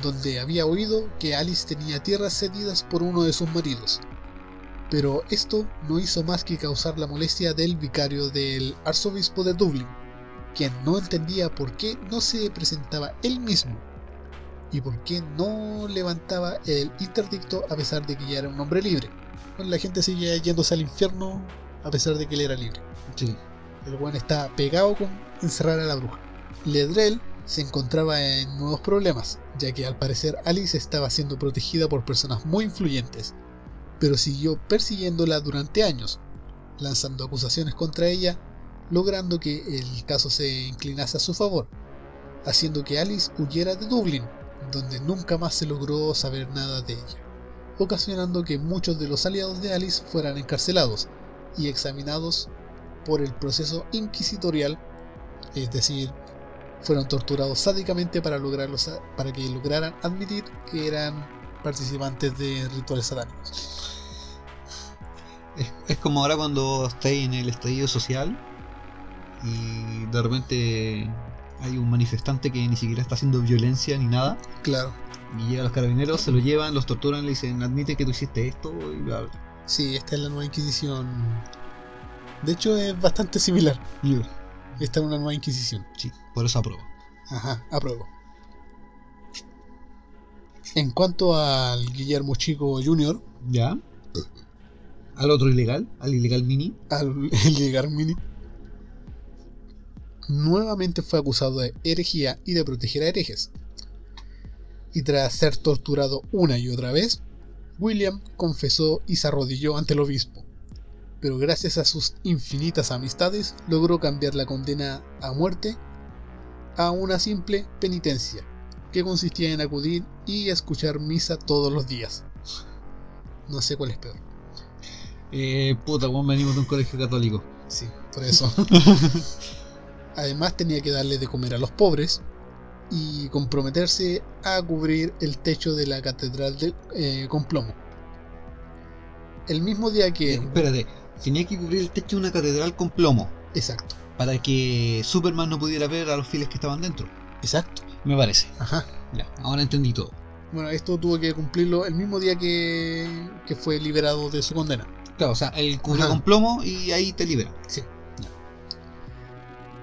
donde había oído que Alice tenía tierras cedidas por uno de sus maridos. Pero esto no hizo más que causar la molestia del vicario del arzobispo de Dublín, quien no entendía por qué no se presentaba él mismo y por qué no levantaba el interdicto a pesar de que ya era un hombre libre. Bueno, la gente sigue yéndose al infierno a pesar de que él era libre. Sí. El buen está pegado con encerrar a la bruja. Ledrell se encontraba en nuevos problemas, ya que al parecer Alice estaba siendo protegida por personas muy influyentes, pero siguió persiguiéndola durante años, lanzando acusaciones contra ella, logrando que el caso se inclinase a su favor, haciendo que Alice huyera de Dublín, donde nunca más se logró saber nada de ella, ocasionando que muchos de los aliados de Alice fueran encarcelados y examinados por el proceso inquisitorial, es decir, fueron torturados sádicamente para, lograrlos, para que lograran admitir que eran participantes de rituales satánicos. Es, es como ahora cuando estáis en el estallido social y de repente hay un manifestante que ni siquiera está haciendo violencia ni nada. Claro, Y llegan los carabineros, se lo llevan, los torturan, le dicen, admite que tú hiciste esto y bla bla. sí, esta es la nueva Inquisición. De hecho, es bastante similar. Esta es una nueva Inquisición. Sí, por eso apruebo. Ajá, apruebo. En cuanto al Guillermo Chico Jr., ¿Ya? Al otro ilegal, al ilegal mini. al el llegar mini, nuevamente fue acusado de herejía y de proteger a herejes. Y tras ser torturado una y otra vez, William confesó y se arrodilló ante el obispo. Pero gracias a sus infinitas amistades logró cambiar la condena a muerte a una simple penitencia, que consistía en acudir y escuchar misa todos los días. No sé cuál es peor. Eh, puta, weón, venimos de un colegio católico. Sí, por eso. Además tenía que darle de comer a los pobres y comprometerse a cubrir el techo de la catedral de- eh, con plomo. El mismo día Eh, que... espérate, tenía que cubrir el techo de una catedral con plomo Exacto, para que Superman no pudiera ver a los fieles que estaban dentro. exacto. Me parece. Ajá. Ya, ahora entendí todo. Bueno, esto tuvo que cumplirlo el mismo día que, que fue liberado de su condena. Claro, o sea, él cubrió Ajá. con plomo y ahí te libera. Sí.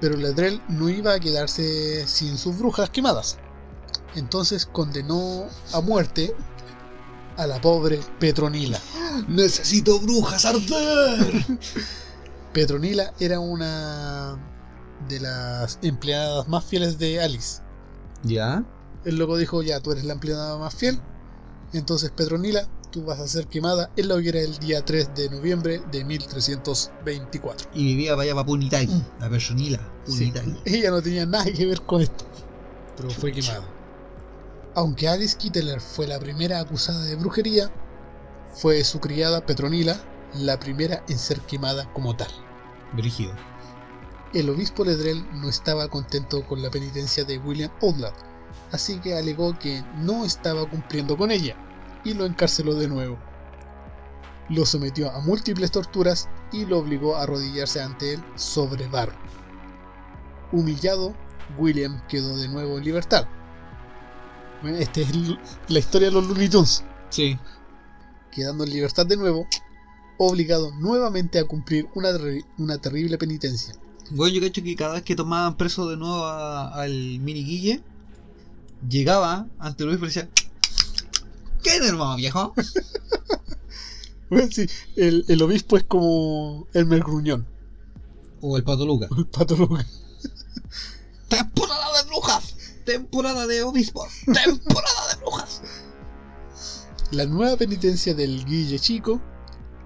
Pero Ledrell no iba a quedarse sin sus brujas quemadas. Entonces condenó a muerte a la pobre Petronila. ¡Necesito brujas arder! Petronila era una de las empleadas más fieles de Alice. ¿Ya? El loco dijo, ya, tú eres la empleada más fiel. Entonces, Petronila, tú vas a ser quemada en la hoguera el día 3 de noviembre de 1324. Y vivía para allá para Punitaki, Mm. la personila. Sí, Punitaki. ella no tenía nada que ver con esto, pero fue quemada. Aunque Alice Kittler fue la primera acusada de brujería, fue su criada Petronila la primera en ser quemada como tal. Brígido. El obispo Ledrell no estaba contento con la penitencia de William Outlaw, así que alegó que no estaba cumpliendo con ella y lo encarceló de nuevo. Lo sometió a múltiples torturas y lo obligó a arrodillarse ante él sobre barro. Humillado, William quedó de nuevo en libertad. Bueno, esta es la historia de los Looney Tunes. Sí. Quedando en libertad de nuevo, obligado nuevamente a cumplir una, una terrible penitencia. Bueno, yo cacho que cada vez que tomaban preso de nuevo al mini Guille, llegaba ante obispo y decía: ¿Qué hermano viejo? Bueno, sí, el, el obispo es como el mergruñón, O el pato Luca. el pato. ¡Temporada de brujas! ¡Temporada de obispos! ¡Temporada de brujas! La nueva penitencia del Guille Chico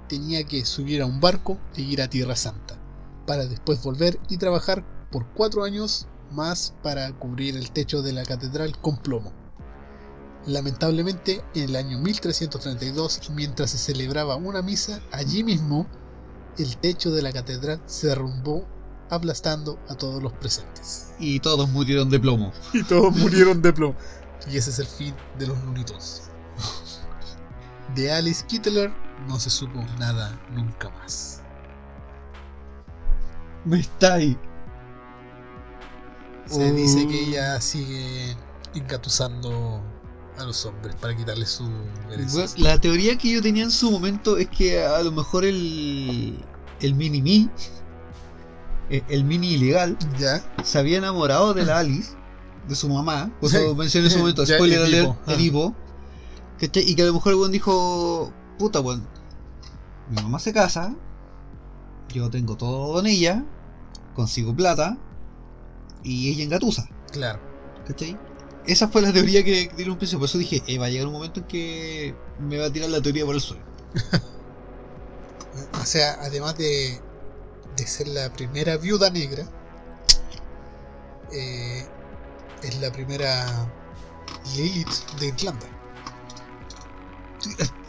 tenía que subir a un barco e ir a Tierra Santa, para después volver y trabajar por cuatro años más para cubrir el techo de la catedral con plomo. Lamentablemente, en el año 1332, mientras se celebraba una misa allí mismo, el techo de la catedral se derrumbó aplastando a todos los presentes. Y todos murieron de plomo. Y todos murieron de plomo. Y ese es el fin de los Looney Tunes. De Alice Kittler no se supo nada nunca más. Me está ahí. Se Oh. dice que ella sigue engatusando a los hombres para quitarles su herencia. Bueno, la teoría que yo tenía en su momento es que a lo mejor el. El mini me. eh, El mini ilegal. ¿Ya? Se había enamorado de la Alice. De su mamá. Por Sí. eso mencioné en su momento. Spoiler Edipo, alert. ah. Edipo. ¿Cachai? Y que a lo mejor el weón dijo. Puta weón. Mi mamá se casa. Yo tengo todo en ella. Consigo plata. Y ella engatusa. Claro. ¿Cachai? Esa fue la teoría que tiene un principio. Por eso dije, eh, va a llegar un momento en que me va a tirar la teoría por el suelo. O sea, además de, de ser la primera viuda negra, eh, es la primera Lilith de Irlanda.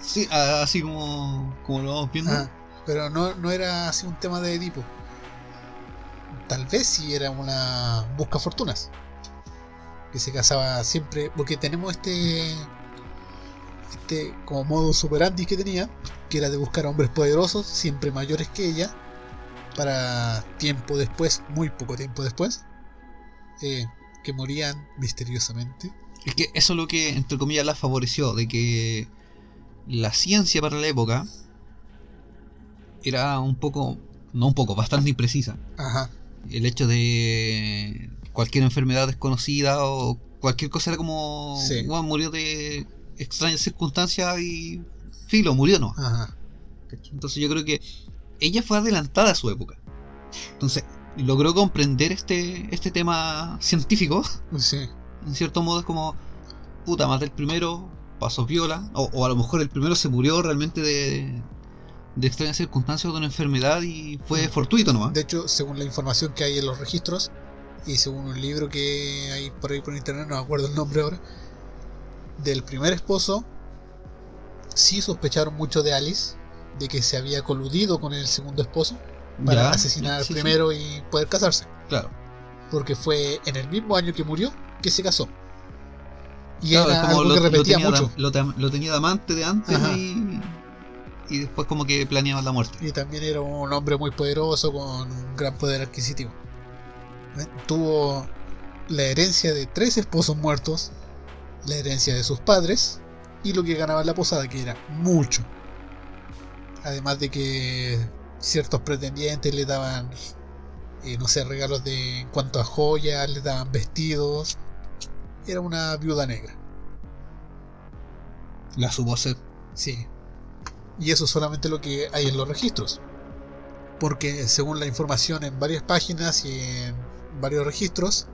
Sí, a- así como, como lo vamos viendo. Ah, pero no, no era así un tema de Edipo. Tal vez si era una busca fortunas. Que se casaba siempre. Porque tenemos este. Este como modo superandi que tenía. Que era de buscar hombres poderosos, siempre mayores que ella. Para tiempo después, muy poco tiempo después. eh, que morían misteriosamente. Es que eso es lo que, entre comillas, la favoreció, de que la ciencia para la época era un poco, no un poco, bastante imprecisa. Ajá. El hecho de cualquier enfermedad desconocida o cualquier cosa era como, Sí. "Bueno, murió de extrañas circunstancias y filo, murió no. Ajá. Entonces yo creo que ella fue adelantada a su época. Entonces logró comprender este, este tema científico Sí. en cierto modo es como, puta, maté el primero, pasó viola, o, o a lo mejor el primero se murió realmente de, de extrañas circunstancias o de una enfermedad y fue Mm. fortuito nomás. De hecho, según la información que hay en los registros y según un libro que hay por ahí por internet, no me acuerdo el nombre ahora, del primer esposo, sí sospecharon mucho de Alice, de que se había coludido con el segundo esposo para Ya, asesinar al sí, sí, primero y poder casarse, Claro, porque fue en el mismo año que murió que se casó. Y Claro, era como algo que repetía tenía, mucho. lo, te- lo tenía de amante de antes y, y después como que planeaba la muerte. Y también era un hombre muy poderoso con un gran poder adquisitivo. ¿Ven? Tuvo la herencia de tres esposos muertos, la herencia de sus padres y lo que ganaba en la posada, que era mucho. Además de que ciertos pretendientes le daban, eh, no sé, regalos de en cuanto a joyas, le daban vestidos. Era una viuda negra. La supo hacer. Sí. Y eso es solamente lo que hay en los registros. Porque según la información en varias páginas y en varios registros,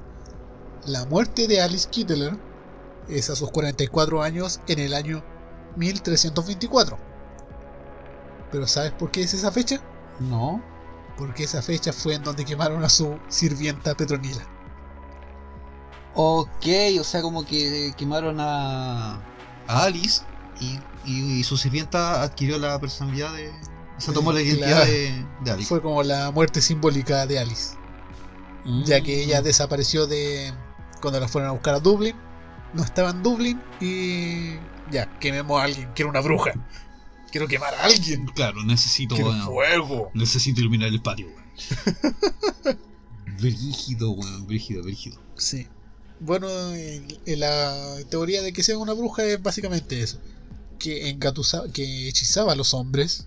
la muerte de Alice Kittler es a sus 44 años en el año 1324. Pero ¿sabes por qué es esa fecha? No. Porque esa fecha fue en donde quemaron a su sirvienta Petronila. Ok, o sea, como que quemaron a, a Alice y, y- y su sirvienta adquirió la personalidad de. O sea, tomó la Eh, identidad la- de, de Alice. Fue como la muerte simbólica de Alice. Ya que ella desapareció de cuando la fueron a buscar a Dublín. No estaba en Dublín y ya, quememos a alguien. Quiero una bruja. Quiero quemar a alguien. Claro, necesito. Bueno, fuego. necesito iluminar el patio, weón. brígido, weón, brígido, brígido. Sí. Bueno, en- en la teoría de que sea una bruja es básicamente eso. Que engatusa, que hechizaba a los hombres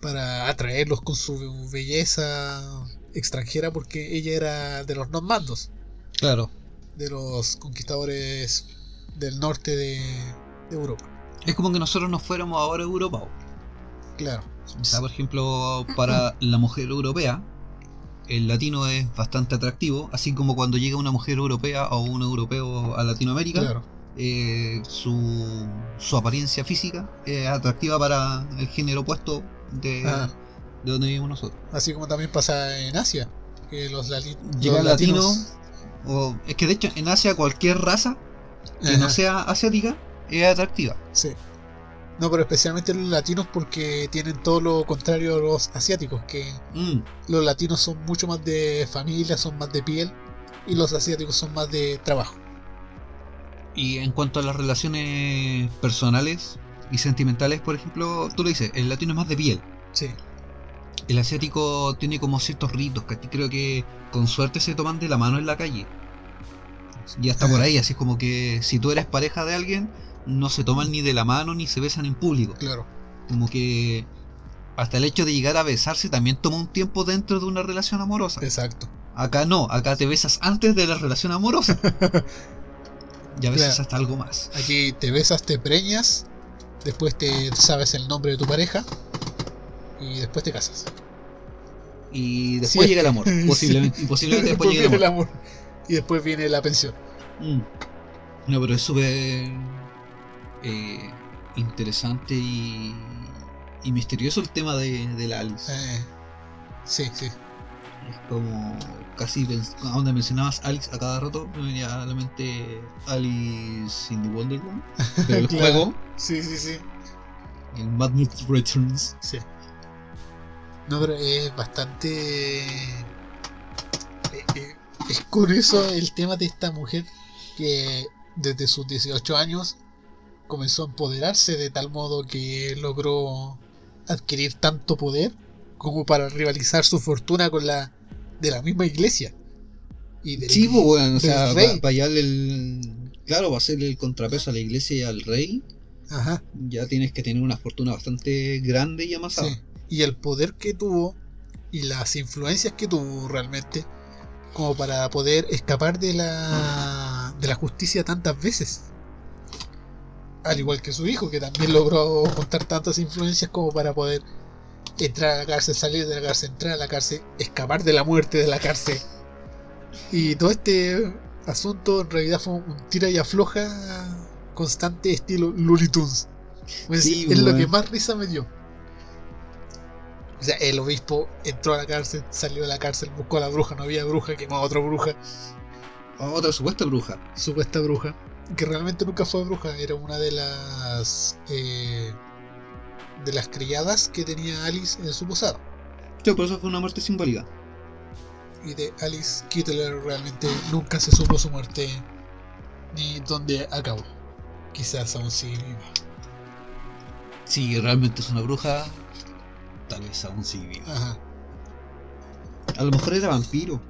para atraerlos con su belleza extranjera porque ella era de los normandos. Claro. de los conquistadores del norte de, de Europa. Es como que nosotros nos fuéramos ahora a Europa. Claro. O sea, por ejemplo, para la mujer europea, el latino es bastante atractivo, así como cuando llega una mujer europea o un europeo a Latinoamérica, Claro. eh, su, su apariencia física es atractiva para el género opuesto de, Ah. De donde vivimos nosotros. Así como también pasa en Asia. Que los, lali- Llega los latino, latinos. o, es que de hecho en Asia cualquier raza que Ajá, no sea asiática es atractiva. sí. No, pero especialmente los latinos porque tienen todo lo contrario a los asiáticos. Que Mm, los latinos son mucho más de familia, son más de piel. Y los asiáticos son más de trabajo. Y en cuanto a las relaciones personales y sentimentales, por ejemplo, tú lo dices, el latino es más de piel. Sí. El asiático tiene como ciertos ritos que creo que con suerte se toman de la mano en la calle. Ya está por ahí, así es como que si tú eres pareja de alguien, no se toman ni de la mano ni se besan en público. Claro. Como que hasta el hecho de llegar a besarse también toma un tiempo dentro de una relación amorosa. Exacto. Acá no, acá te besas antes de la relación amorosa. Y a veces Claro. hasta algo más. Aquí te besas, te preñas. Después te sabes el nombre de tu pareja. Y después te casas. Y Sí, después es llega el amor. sí. Posiblemente, posiblemente después llegue el viene amor. el amor. Y después viene la pensión. Mm. No, pero es súper eh, interesante y, y misterioso el tema de, de la Alice. Eh, sí, sí. Es como casi a donde mencionabas Alice a cada rato, me venía a la mente Alice in the Wonderland. Pero el Claro. juego, Sí, sí, sí. el Madness Returns. Sí. No, pero es bastante. eh, eh, Es curioso el tema de esta mujer que desde sus 18 años comenzó a empoderarse de tal modo que logró adquirir tanto poder como para rivalizar su fortuna con la de la misma iglesia. Y del- Sí, pues bueno, o del sea, para hallarle el. Claro, va a ser el contrapeso a la iglesia y al rey. Ajá. Ya tienes que tener una fortuna bastante grande y amasada. Sí. Y el poder que tuvo y las influencias que tuvo realmente como para poder escapar de la de la justicia tantas veces. Al igual que su hijo, que también logró juntar tantas influencias como para poder entrar a la cárcel, salir de la cárcel, entrar a la cárcel, escapar de la muerte de la cárcel. Y todo este asunto en realidad fue un tira y afloja constante estilo Looney Tunes. Sí, es lo que más risa me dio. O sea, el obispo entró a la cárcel, salió de la cárcel, buscó a la bruja, no había bruja, quemó a otra bruja, Otra supuesta bruja. supuesta bruja, que realmente nunca fue bruja, era una de las eh, de las criadas que tenía Alice en su posada. Sí, por eso fue una muerte simbólica. Y de Alice Kittler realmente nunca se supo su muerte ni dónde acabó. Quizás aún sigue viva. Si realmente es una bruja, tal vez aún sigue viva. Ajá. A lo mejor era vampiro.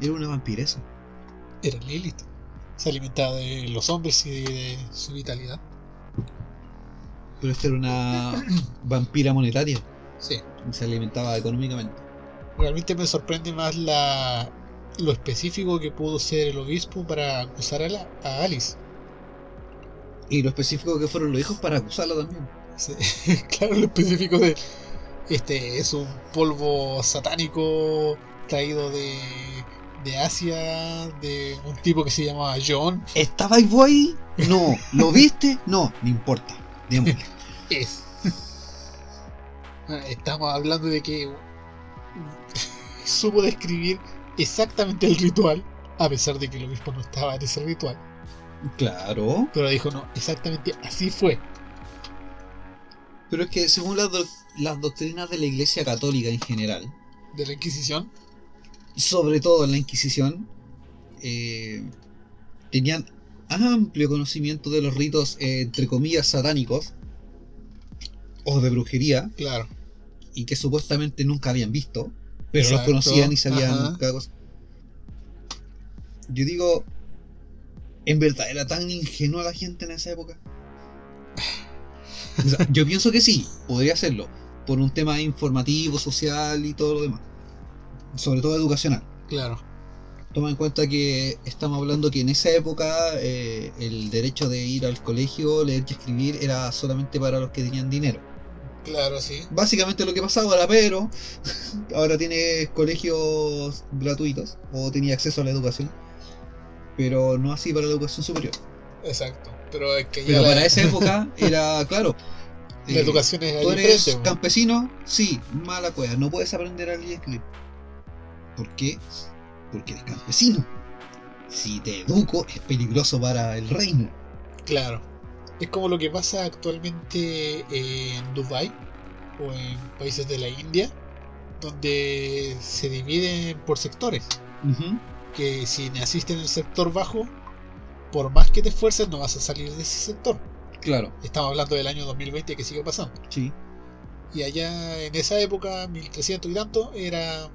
Era una vampiresa. Era Lilith. Se alimentaba de los hombres y de su vitalidad. Pero esta era una vampira monetaria. Sí. Se alimentaba económicamente. Realmente me sorprende más la lo específico que pudo ser el obispo para acusar a, la, a Alice. Y lo específico que fueron los hijos para acusarla también. Sí, claro, lo específico de este es un polvo satánico traído de, de Asia, de un tipo que se llamaba John. ¿Estabais vos ahí? No. ¿Lo viste? No. No importa. Démosle. Es. Estamos hablando de que supo describir exactamente el ritual, a pesar de que el obispo no estaba en ese ritual. Claro. Pero dijo, no, exactamente así fue. Pero es que según las, doc- las doctrinas de la Iglesia Católica en general, De la Inquisición. sobre todo en la Inquisición, eh, tenían amplio conocimiento de los ritos, eh, entre comillas, satánicos o de brujería, Claro. y que supuestamente nunca habían visto, pero los conocían y sabían ajá. cada cosa. Yo digo, ¿en verdad era tan ingenua la gente en esa época? O sea, yo pienso que sí, podría serlo, por un tema informativo, social y todo lo demás. Sobre todo educacional. Claro. Toma en cuenta que estamos hablando que en esa época eh, el derecho de ir al colegio, leer y escribir era solamente para los que tenían dinero. Claro, sí. Básicamente lo que pasaba ahora, pero ahora tienes colegios gratuitos o tenía acceso a la educación, pero no así para la educación superior. Exacto. Pero es que ya Pero la, para esa época era, claro, la eh, educación es tú eres campesino, sí, mala cueva, no puedes aprender a leer escribir. ¿Por qué? Porque eres campesino. Si te educo es peligroso para el reino. Claro. Es como lo que pasa actualmente en Dubai o en países de la India, donde se dividen por sectores. Que si naciste en el sector bajo, por más que te esfuerces, no vas a salir de ese sector. Claro, Estamos hablando del año 2020 que sigue pasando. sí. Y allá en esa época, 1300 y tanto, era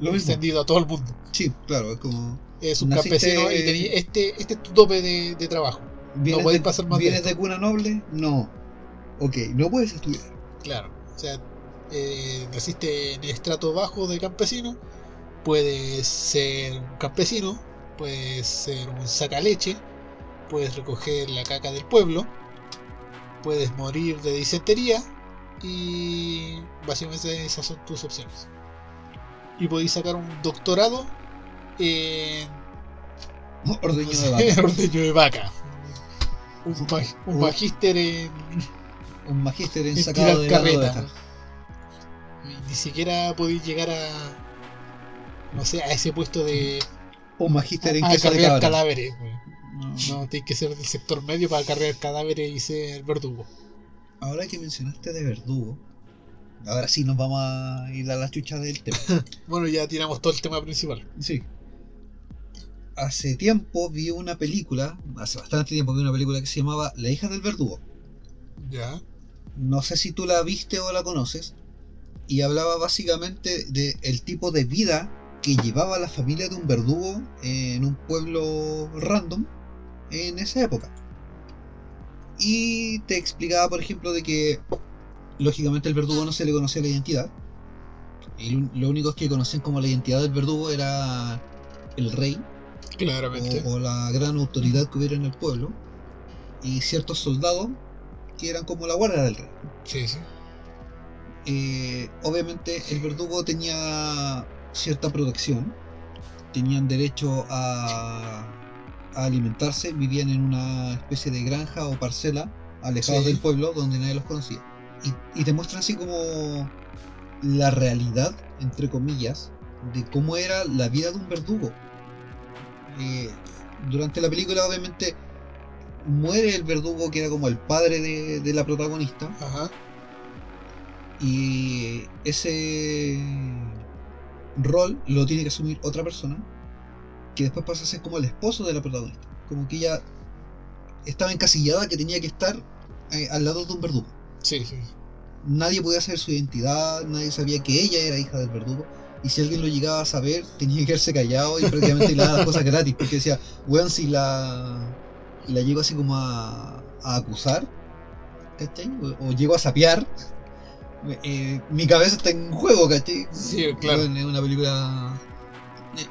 Lo extendido a todo el mundo. Sí, claro, es como. Es un Naciste- campesino y tenía este, este es tu tope de, de trabajo. ¿Vienes, puedes de, pasar más de ¿vienes esto. de cuna noble? No. Ok, no puedes estudiar. Claro. O sea, eh, naciste en estrato bajo de campesino, puedes ser un campesino, puedes ser un sacaleche, puedes recoger la caca del pueblo, puedes morir de disentería y básicamente esas son tus opciones. Y podéis sacar un doctorado en Ordeño No de vaca. ordeño de vaca. Un, ma- un Un- magíster en. Un magíster en ensacado tirar de carreta. Ni siquiera podéis llegar a. No sé, a ese puesto de. Un magíster en a de cabra. cadáveres. güey. No. No, tienes que ser del sector medio para cargar cadáveres y ser verdugo. Ahora que mencionaste de verdugo, ahora sí nos vamos a ir a la chucha del tema. Bueno, ya tiramos todo el tema principal. Sí. Hace tiempo vi una película, hace bastante tiempo vi una película que se llamaba La hija del verdugo. Ya. No sé si tú la viste o la conoces. Y hablaba básicamente de el tipo de vida que llevaba la familia de un verdugo en un pueblo random en esa época. Y te explicaba, por ejemplo, de que lógicamente el verdugo no se le conocía la identidad. Y lo, lo único que conocían como la identidad del verdugo era el rey Claramente. o, o la gran autoridad que hubiera en el pueblo. Y ciertos soldados que eran como la guardia del rey. Sí, sí. Eh, obviamente el verdugo tenía cierta protección, tenían derecho a, a alimentarse, vivían en una especie de granja o parcela alejados Sí. del pueblo donde nadie los conocía. Y, y te muestran así como la realidad, entre comillas, de cómo era la vida de un verdugo. Eh, durante la película obviamente muere el verdugo que era como el padre de- de la protagonista. Ajá. Y ese rol lo tiene que asumir otra persona que después pasa a ser como el esposo de la protagonista. Como que ella estaba encasillada que tenía que estar eh, al lado de un verdugo. Sí, sí. Nadie podía saber su identidad, nadie sabía que ella era hija del verdugo. Y si alguien lo llegaba a saber, tenía que quedarse callado y prácticamente le daba las cosas gratis. Porque decía, weón, si la, la llego así como a, a acusar, ¿cachai? O, o llego a sapear, eh, mi cabeza está en juego, ¿cachai? Sí, claro. Es una película.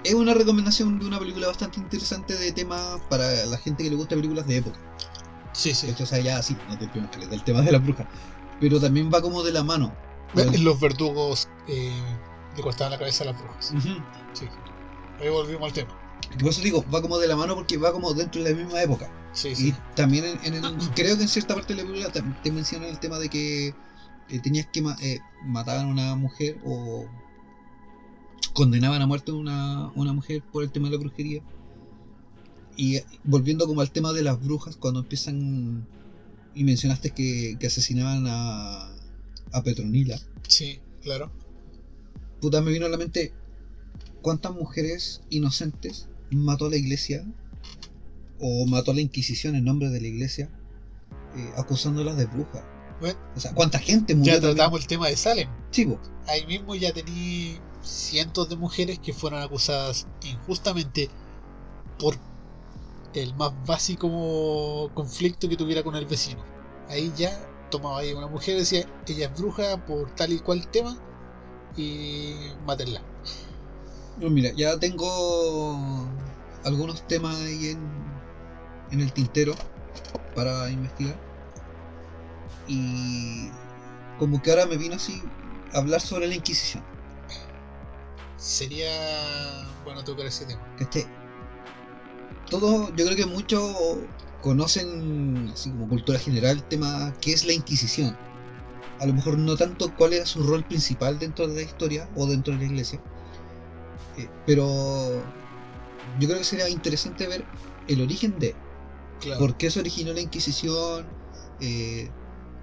Es una recomendación de una película bastante interesante de tema para la gente que le gusta películas de época. Sí, sí. Hecho, o sea, ya sí, no te que del tema de la bruja. Pero también va como de la mano. Los verdugos eh, le cortaban la cabeza a las brujas. Ujú. Sí. Ahí volvimos al tema. Por eso digo, va como de la mano porque va como dentro de la misma época. Sí, Y sí. también en, en el- creo que en cierta parte de la película te mencionan el tema de que eh, tenías que ma- eh, matar a una mujer o condenaban a muerte a una, una mujer por el tema de la brujería. Y volviendo como al tema de las brujas, cuando empiezan y mencionaste que, que asesinaban a, a Petronila, Sí, claro. puta me vino a la mente cuántas mujeres inocentes mató a la iglesia o mató a la Inquisición en nombre de la iglesia eh, acusándolas de brujas. Bueno, O sea, cuánta gente murió. ya también? tratamos el tema de Salem. Po. Ahí mismo ya tení cientos de mujeres que fueron acusadas injustamente por el más básico conflicto que tuviera con el vecino. Ahí ya tomaba ahí una mujer y decía, ella es bruja por tal y cual tema y mátenla. No, mira, ya tengo algunos temas ahí en, en el tintero para investigar. Y como que ahora me vino así a hablar sobre la Inquisición. Sería bueno tocar ese tema. ¿Cachai? Todos, yo creo que muchos conocen, así como cultura general, el tema qué es la Inquisición. A lo mejor no tanto cuál era su rol principal dentro de la historia o dentro de la iglesia. Eh, pero yo creo que sería interesante ver el origen de Claro. por qué se originó la Inquisición, eh,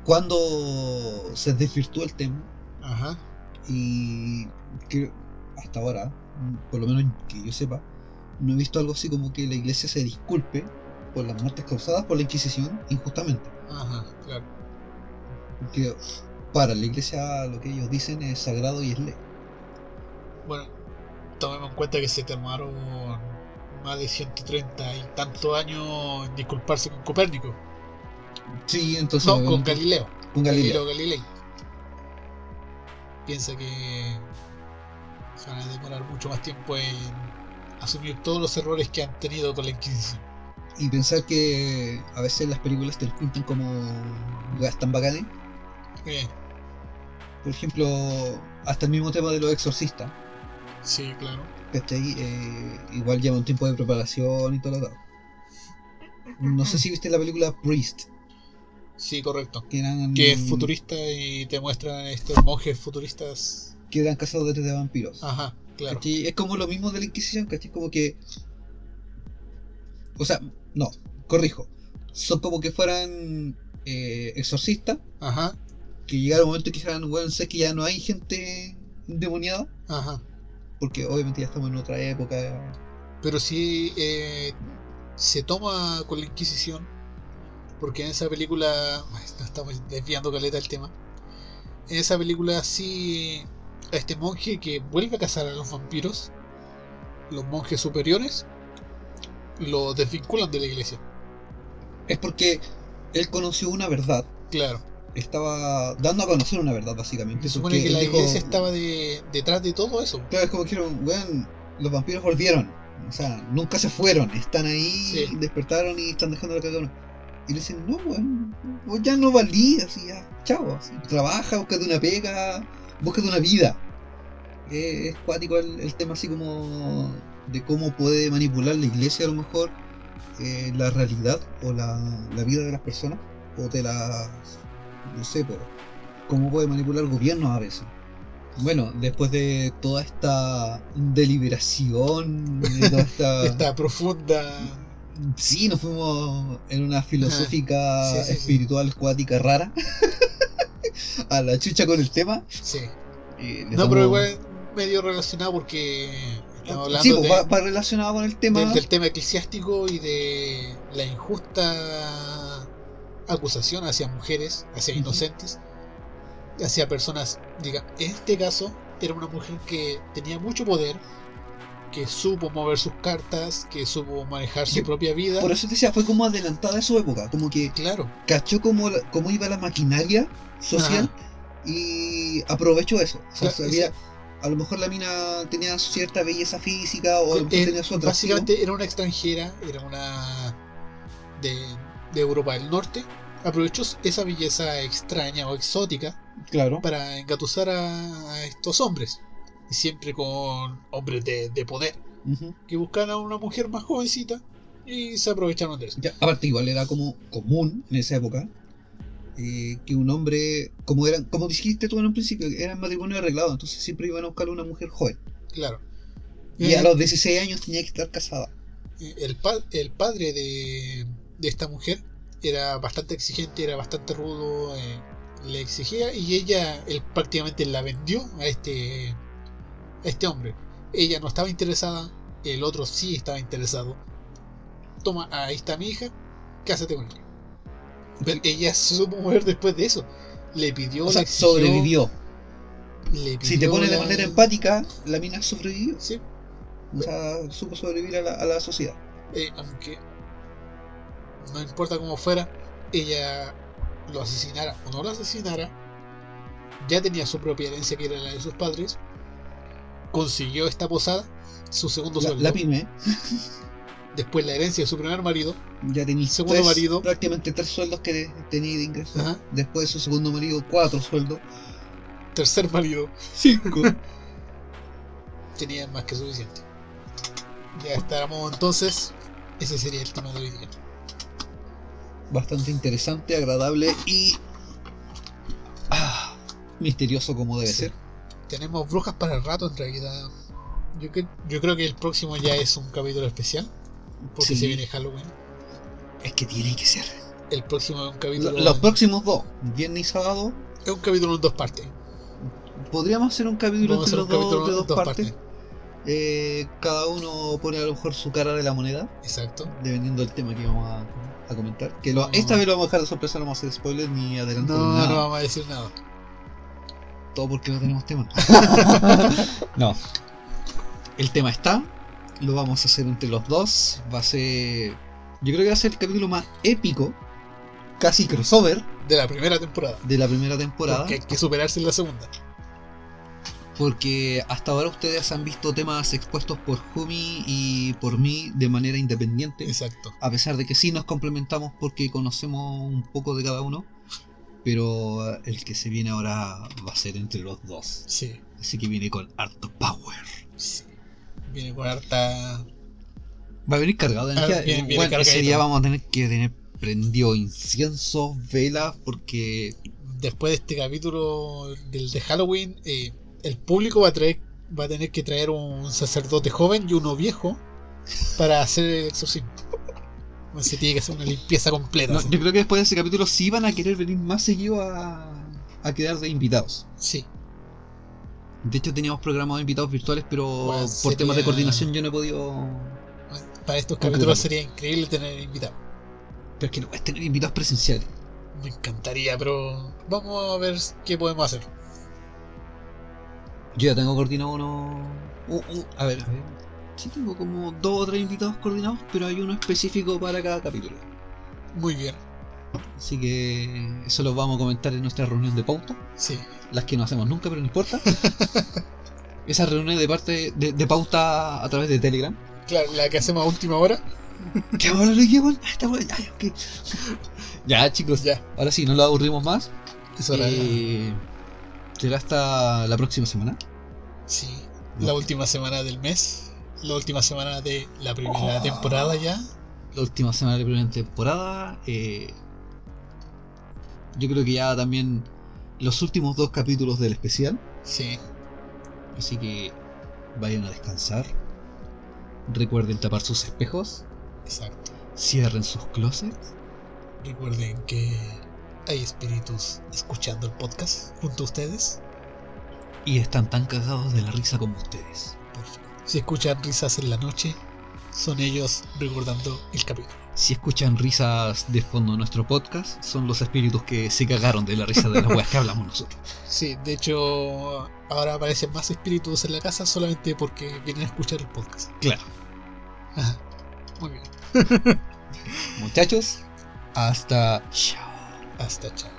cuándo se desvirtuó el tema. Ajá. Y que hasta ahora, mm, por lo menos que yo sepa, no he visto algo así como que la iglesia se disculpe por las muertes causadas por la Inquisición injustamente. Ajá, claro. Porque para la iglesia lo que ellos dicen es sagrado y es ley. Bueno, tomemos en cuenta que se tomaron más de 130 y tantos años en disculparse con Copérnico. Sí, entonces. No, con Galileo. con Galileo. Galilei. Piensa que se van a demorar mucho más tiempo en asumir todos los errores que han tenido con la Inquisición. Y pensar que a veces las películas te pintan como weas tan bacanes. Bien, Por ejemplo, hasta el mismo tema de los exorcistas. sí, claro. ¿cachai? Eh, igual lleva un tiempo de preparación y todo lo. No sé si viste la película Priest, Sí, correcto. que eran, Que es futurista y te muestran estos monjes futuristas. Que eran cazadores de vampiros. Ajá, claro. ¿Cachai? Es como lo mismo de la Inquisición, ¿cachai? Como que. O sea, no, corrijo. Son como que fueran eh, exorcistas, Ajá, que llegara un momento que dijeran, bueno, sé que ya no hay gente endemoniada, ajá. porque obviamente ya estamos en otra época. Pero sí eh, se toma con la Inquisición, porque en esa película, nos estamos desviando caleta el tema, en esa película sí a este monje que vuelve a cazar a los vampiros, los monjes superiores, lo desvinculan de la iglesia. Es porque él conoció una verdad, Claro. estaba dando a conocer una verdad, básicamente. Se supone que la dijo- iglesia estaba de- detrás de todo eso. Claro, es como dijeron, weón, los vampiros volvieron. O sea, nunca se fueron, están ahí, Sí. despertaron y están dejando la cagada. Y le dicen, no, weón, vos ya no valí, así ya, así, trabaja, búscate una pega, búscate una vida. Eh, es cuático el, el tema así como de cómo puede manipular la iglesia a lo mejor eh, la realidad o la, la vida de las personas o de las, no sé, po, cómo puede manipular gobiernos a veces. Bueno, después de toda esta deliberación, de toda esta... Esta profunda. Sí, nos fuimos en una filosófica Sí, sí, sí. espiritual cuática rara. a la chucha con el tema. Sí. No, pero igual medio relacionado porque estamos hablando Sí, pues, de- va, va relacionado con el tema. del, del tema eclesiástico y de la injusta acusación hacia mujeres, hacia inocentes, hacia personas, diga, en este caso era una mujer que tenía mucho poder, que supo mover sus cartas, que supo manejar su propia vida. Por eso te decía, fue como adelantada a su época. Como que Claro, cachó cómo, cómo iba la maquinaria social y aprovechó eso. O sea, Claro, sabía- esa- a lo mejor la mina tenía cierta belleza física o Eh, tenía su atractivo. básicamente era una extranjera, era una de, de Europa del Norte. Aprovechó esa belleza extraña o exótica Claro. para engatusar a, a estos hombres. Y siempre con hombres de, de poder, que buscaban a una mujer más jovencita y se aprovecharon de eso. Ya, aparte igual era como común en esa época eh, que un hombre, como eran, como dijiste tú en un principio, eran matrimonio arreglado, entonces siempre iban a buscar una mujer joven. Claro. Y a los 16 años tenía que estar casada. el, pa- el padre de, de esta mujer era bastante exigente, era bastante rudo, eh, le exigía y ella él prácticamente la vendió a este, a este hombre. Ella no estaba interesada, el otro sí estaba interesado. Toma, ahí está mi hija, cásate con ella. Ella se supo mover después de eso. Le pidió, O sea, le exigió, sobrevivió. le Si te pones de la- manera empática, la mina sobrevivió. Sí, O sea, supo sobrevivir a la, a la sociedad. eh, aunque no importa cómo fuera, ella lo asesinara o no lo asesinara, ya tenía su propia herencia que era la de sus padres, consiguió esta posada, su segundo La, sueldo, la pyme después la herencia de su primer marido, ya tenía Segundo tres- marido. prácticamente tres sueldos que tenía de ingreso. Ajá. Después de su segundo marido, cuatro sueldos. tercer marido, Cinco. tenía más que suficiente. Ya estábamos entonces, ese sería el tema de hoy día. Bastante interesante, agradable y. ah, misterioso como debe Sí. ser. Tenemos brujas para el rato en realidad. Yo, cre- yo creo que el próximo ya es un capítulo especial. Porque Sí. se viene Halloween. Es que tiene que ser. El próximo es un Lo- capítulo. Los próximos dos, viernes y sábado, Es un capítulo en dos partes. podríamos hacer un capítulo entre hacer los capítulo dos de dos, dos partes. partes. Eh, cada uno pone a lo mejor su cara de la moneda, Exacto. dependiendo del tema que vamos a, a comentar. Que lo- No. esta vez lo vamos a dejar de sorpresa, no vamos a hacer spoilers ni adelanto No, nada. no vamos a decir nada. Todo porque no tenemos tema. no. El tema está. Lo vamos a hacer entre los dos. Va a ser. Yo creo que va a ser el capítulo más épico. Casi crossover. De la primera temporada. De la primera temporada. Porque hay que superarse en la segunda. Porque hasta ahora ustedes han visto temas expuestos por Jumi y por mí de manera independiente. Exacto. A pesar de que sí nos complementamos porque conocemos un poco de cada uno. Pero el que se viene ahora va a ser entre los dos. Sí. Así que viene con harto power. sí. Viene con harta. Va a venir cargado de Ah, energía. bien, bien bueno, ese día vamos a tener que tener prendido incienso, velas, porque Después de este capítulo del de Halloween, eh, el público va a traer va a tener que traer un sacerdote joven y uno viejo para hacer el exorcismo. Se tiene que hacer una limpieza completa. no, yo creo que después de ese capítulo sí van a querer venir más seguido a, a quedar de invitados. Sí, De hecho teníamos programados invitados virtuales, pero Bueno, por sería- temas de coordinación yo no he podido... para estos capítulos sería increíble tener invitados. Pero es que no puedes tener invitados presenciales. Me encantaría, pero vamos a ver qué podemos hacer. Yo ya tengo coordinado uno... u- u- a ver, a ver. Sí tengo como dos o tres invitados coordinados, pero hay uno específico para cada capítulo. Muy bien, Así que eso lo vamos a comentar en nuestra reunión de pauta. sí. Las que no hacemos nunca, pero no importa. Esa reunión de parte de, de pauta a través de Telegram. Claro, la que hacemos a última hora. ¿Qué vamos a hablar hoy día, weón? Ah, está bueno, ya, chicos, Ya, ahora sí, no lo aburrimos más. eso era. Eh, será hasta la próxima semana. Sí, la última semana del mes. La última semana de la primera Oh. temporada ya. La última semana de la primera temporada. eh, yo creo que ya también los últimos dos capítulos del especial. Sí, Así que vayan a descansar. Recuerden tapar sus espejos. exacto. Cierren sus closets. Recuerden que hay espíritus escuchando el podcast junto a ustedes. Y están tan cagados de la risa como ustedes. Perfecto. Si escuchan risas en la noche, son ellos recordando el capítulo. Si escuchan risas de fondo en nuestro podcast, son los espíritus que se cagaron de la risa de las weas que hablamos nosotros. Sí, de hecho, ahora aparecen más espíritus en la casa solamente porque vienen a escuchar el podcast. Claro. Ajá. Muy bien. Muchachos, hasta chao. Hasta chao.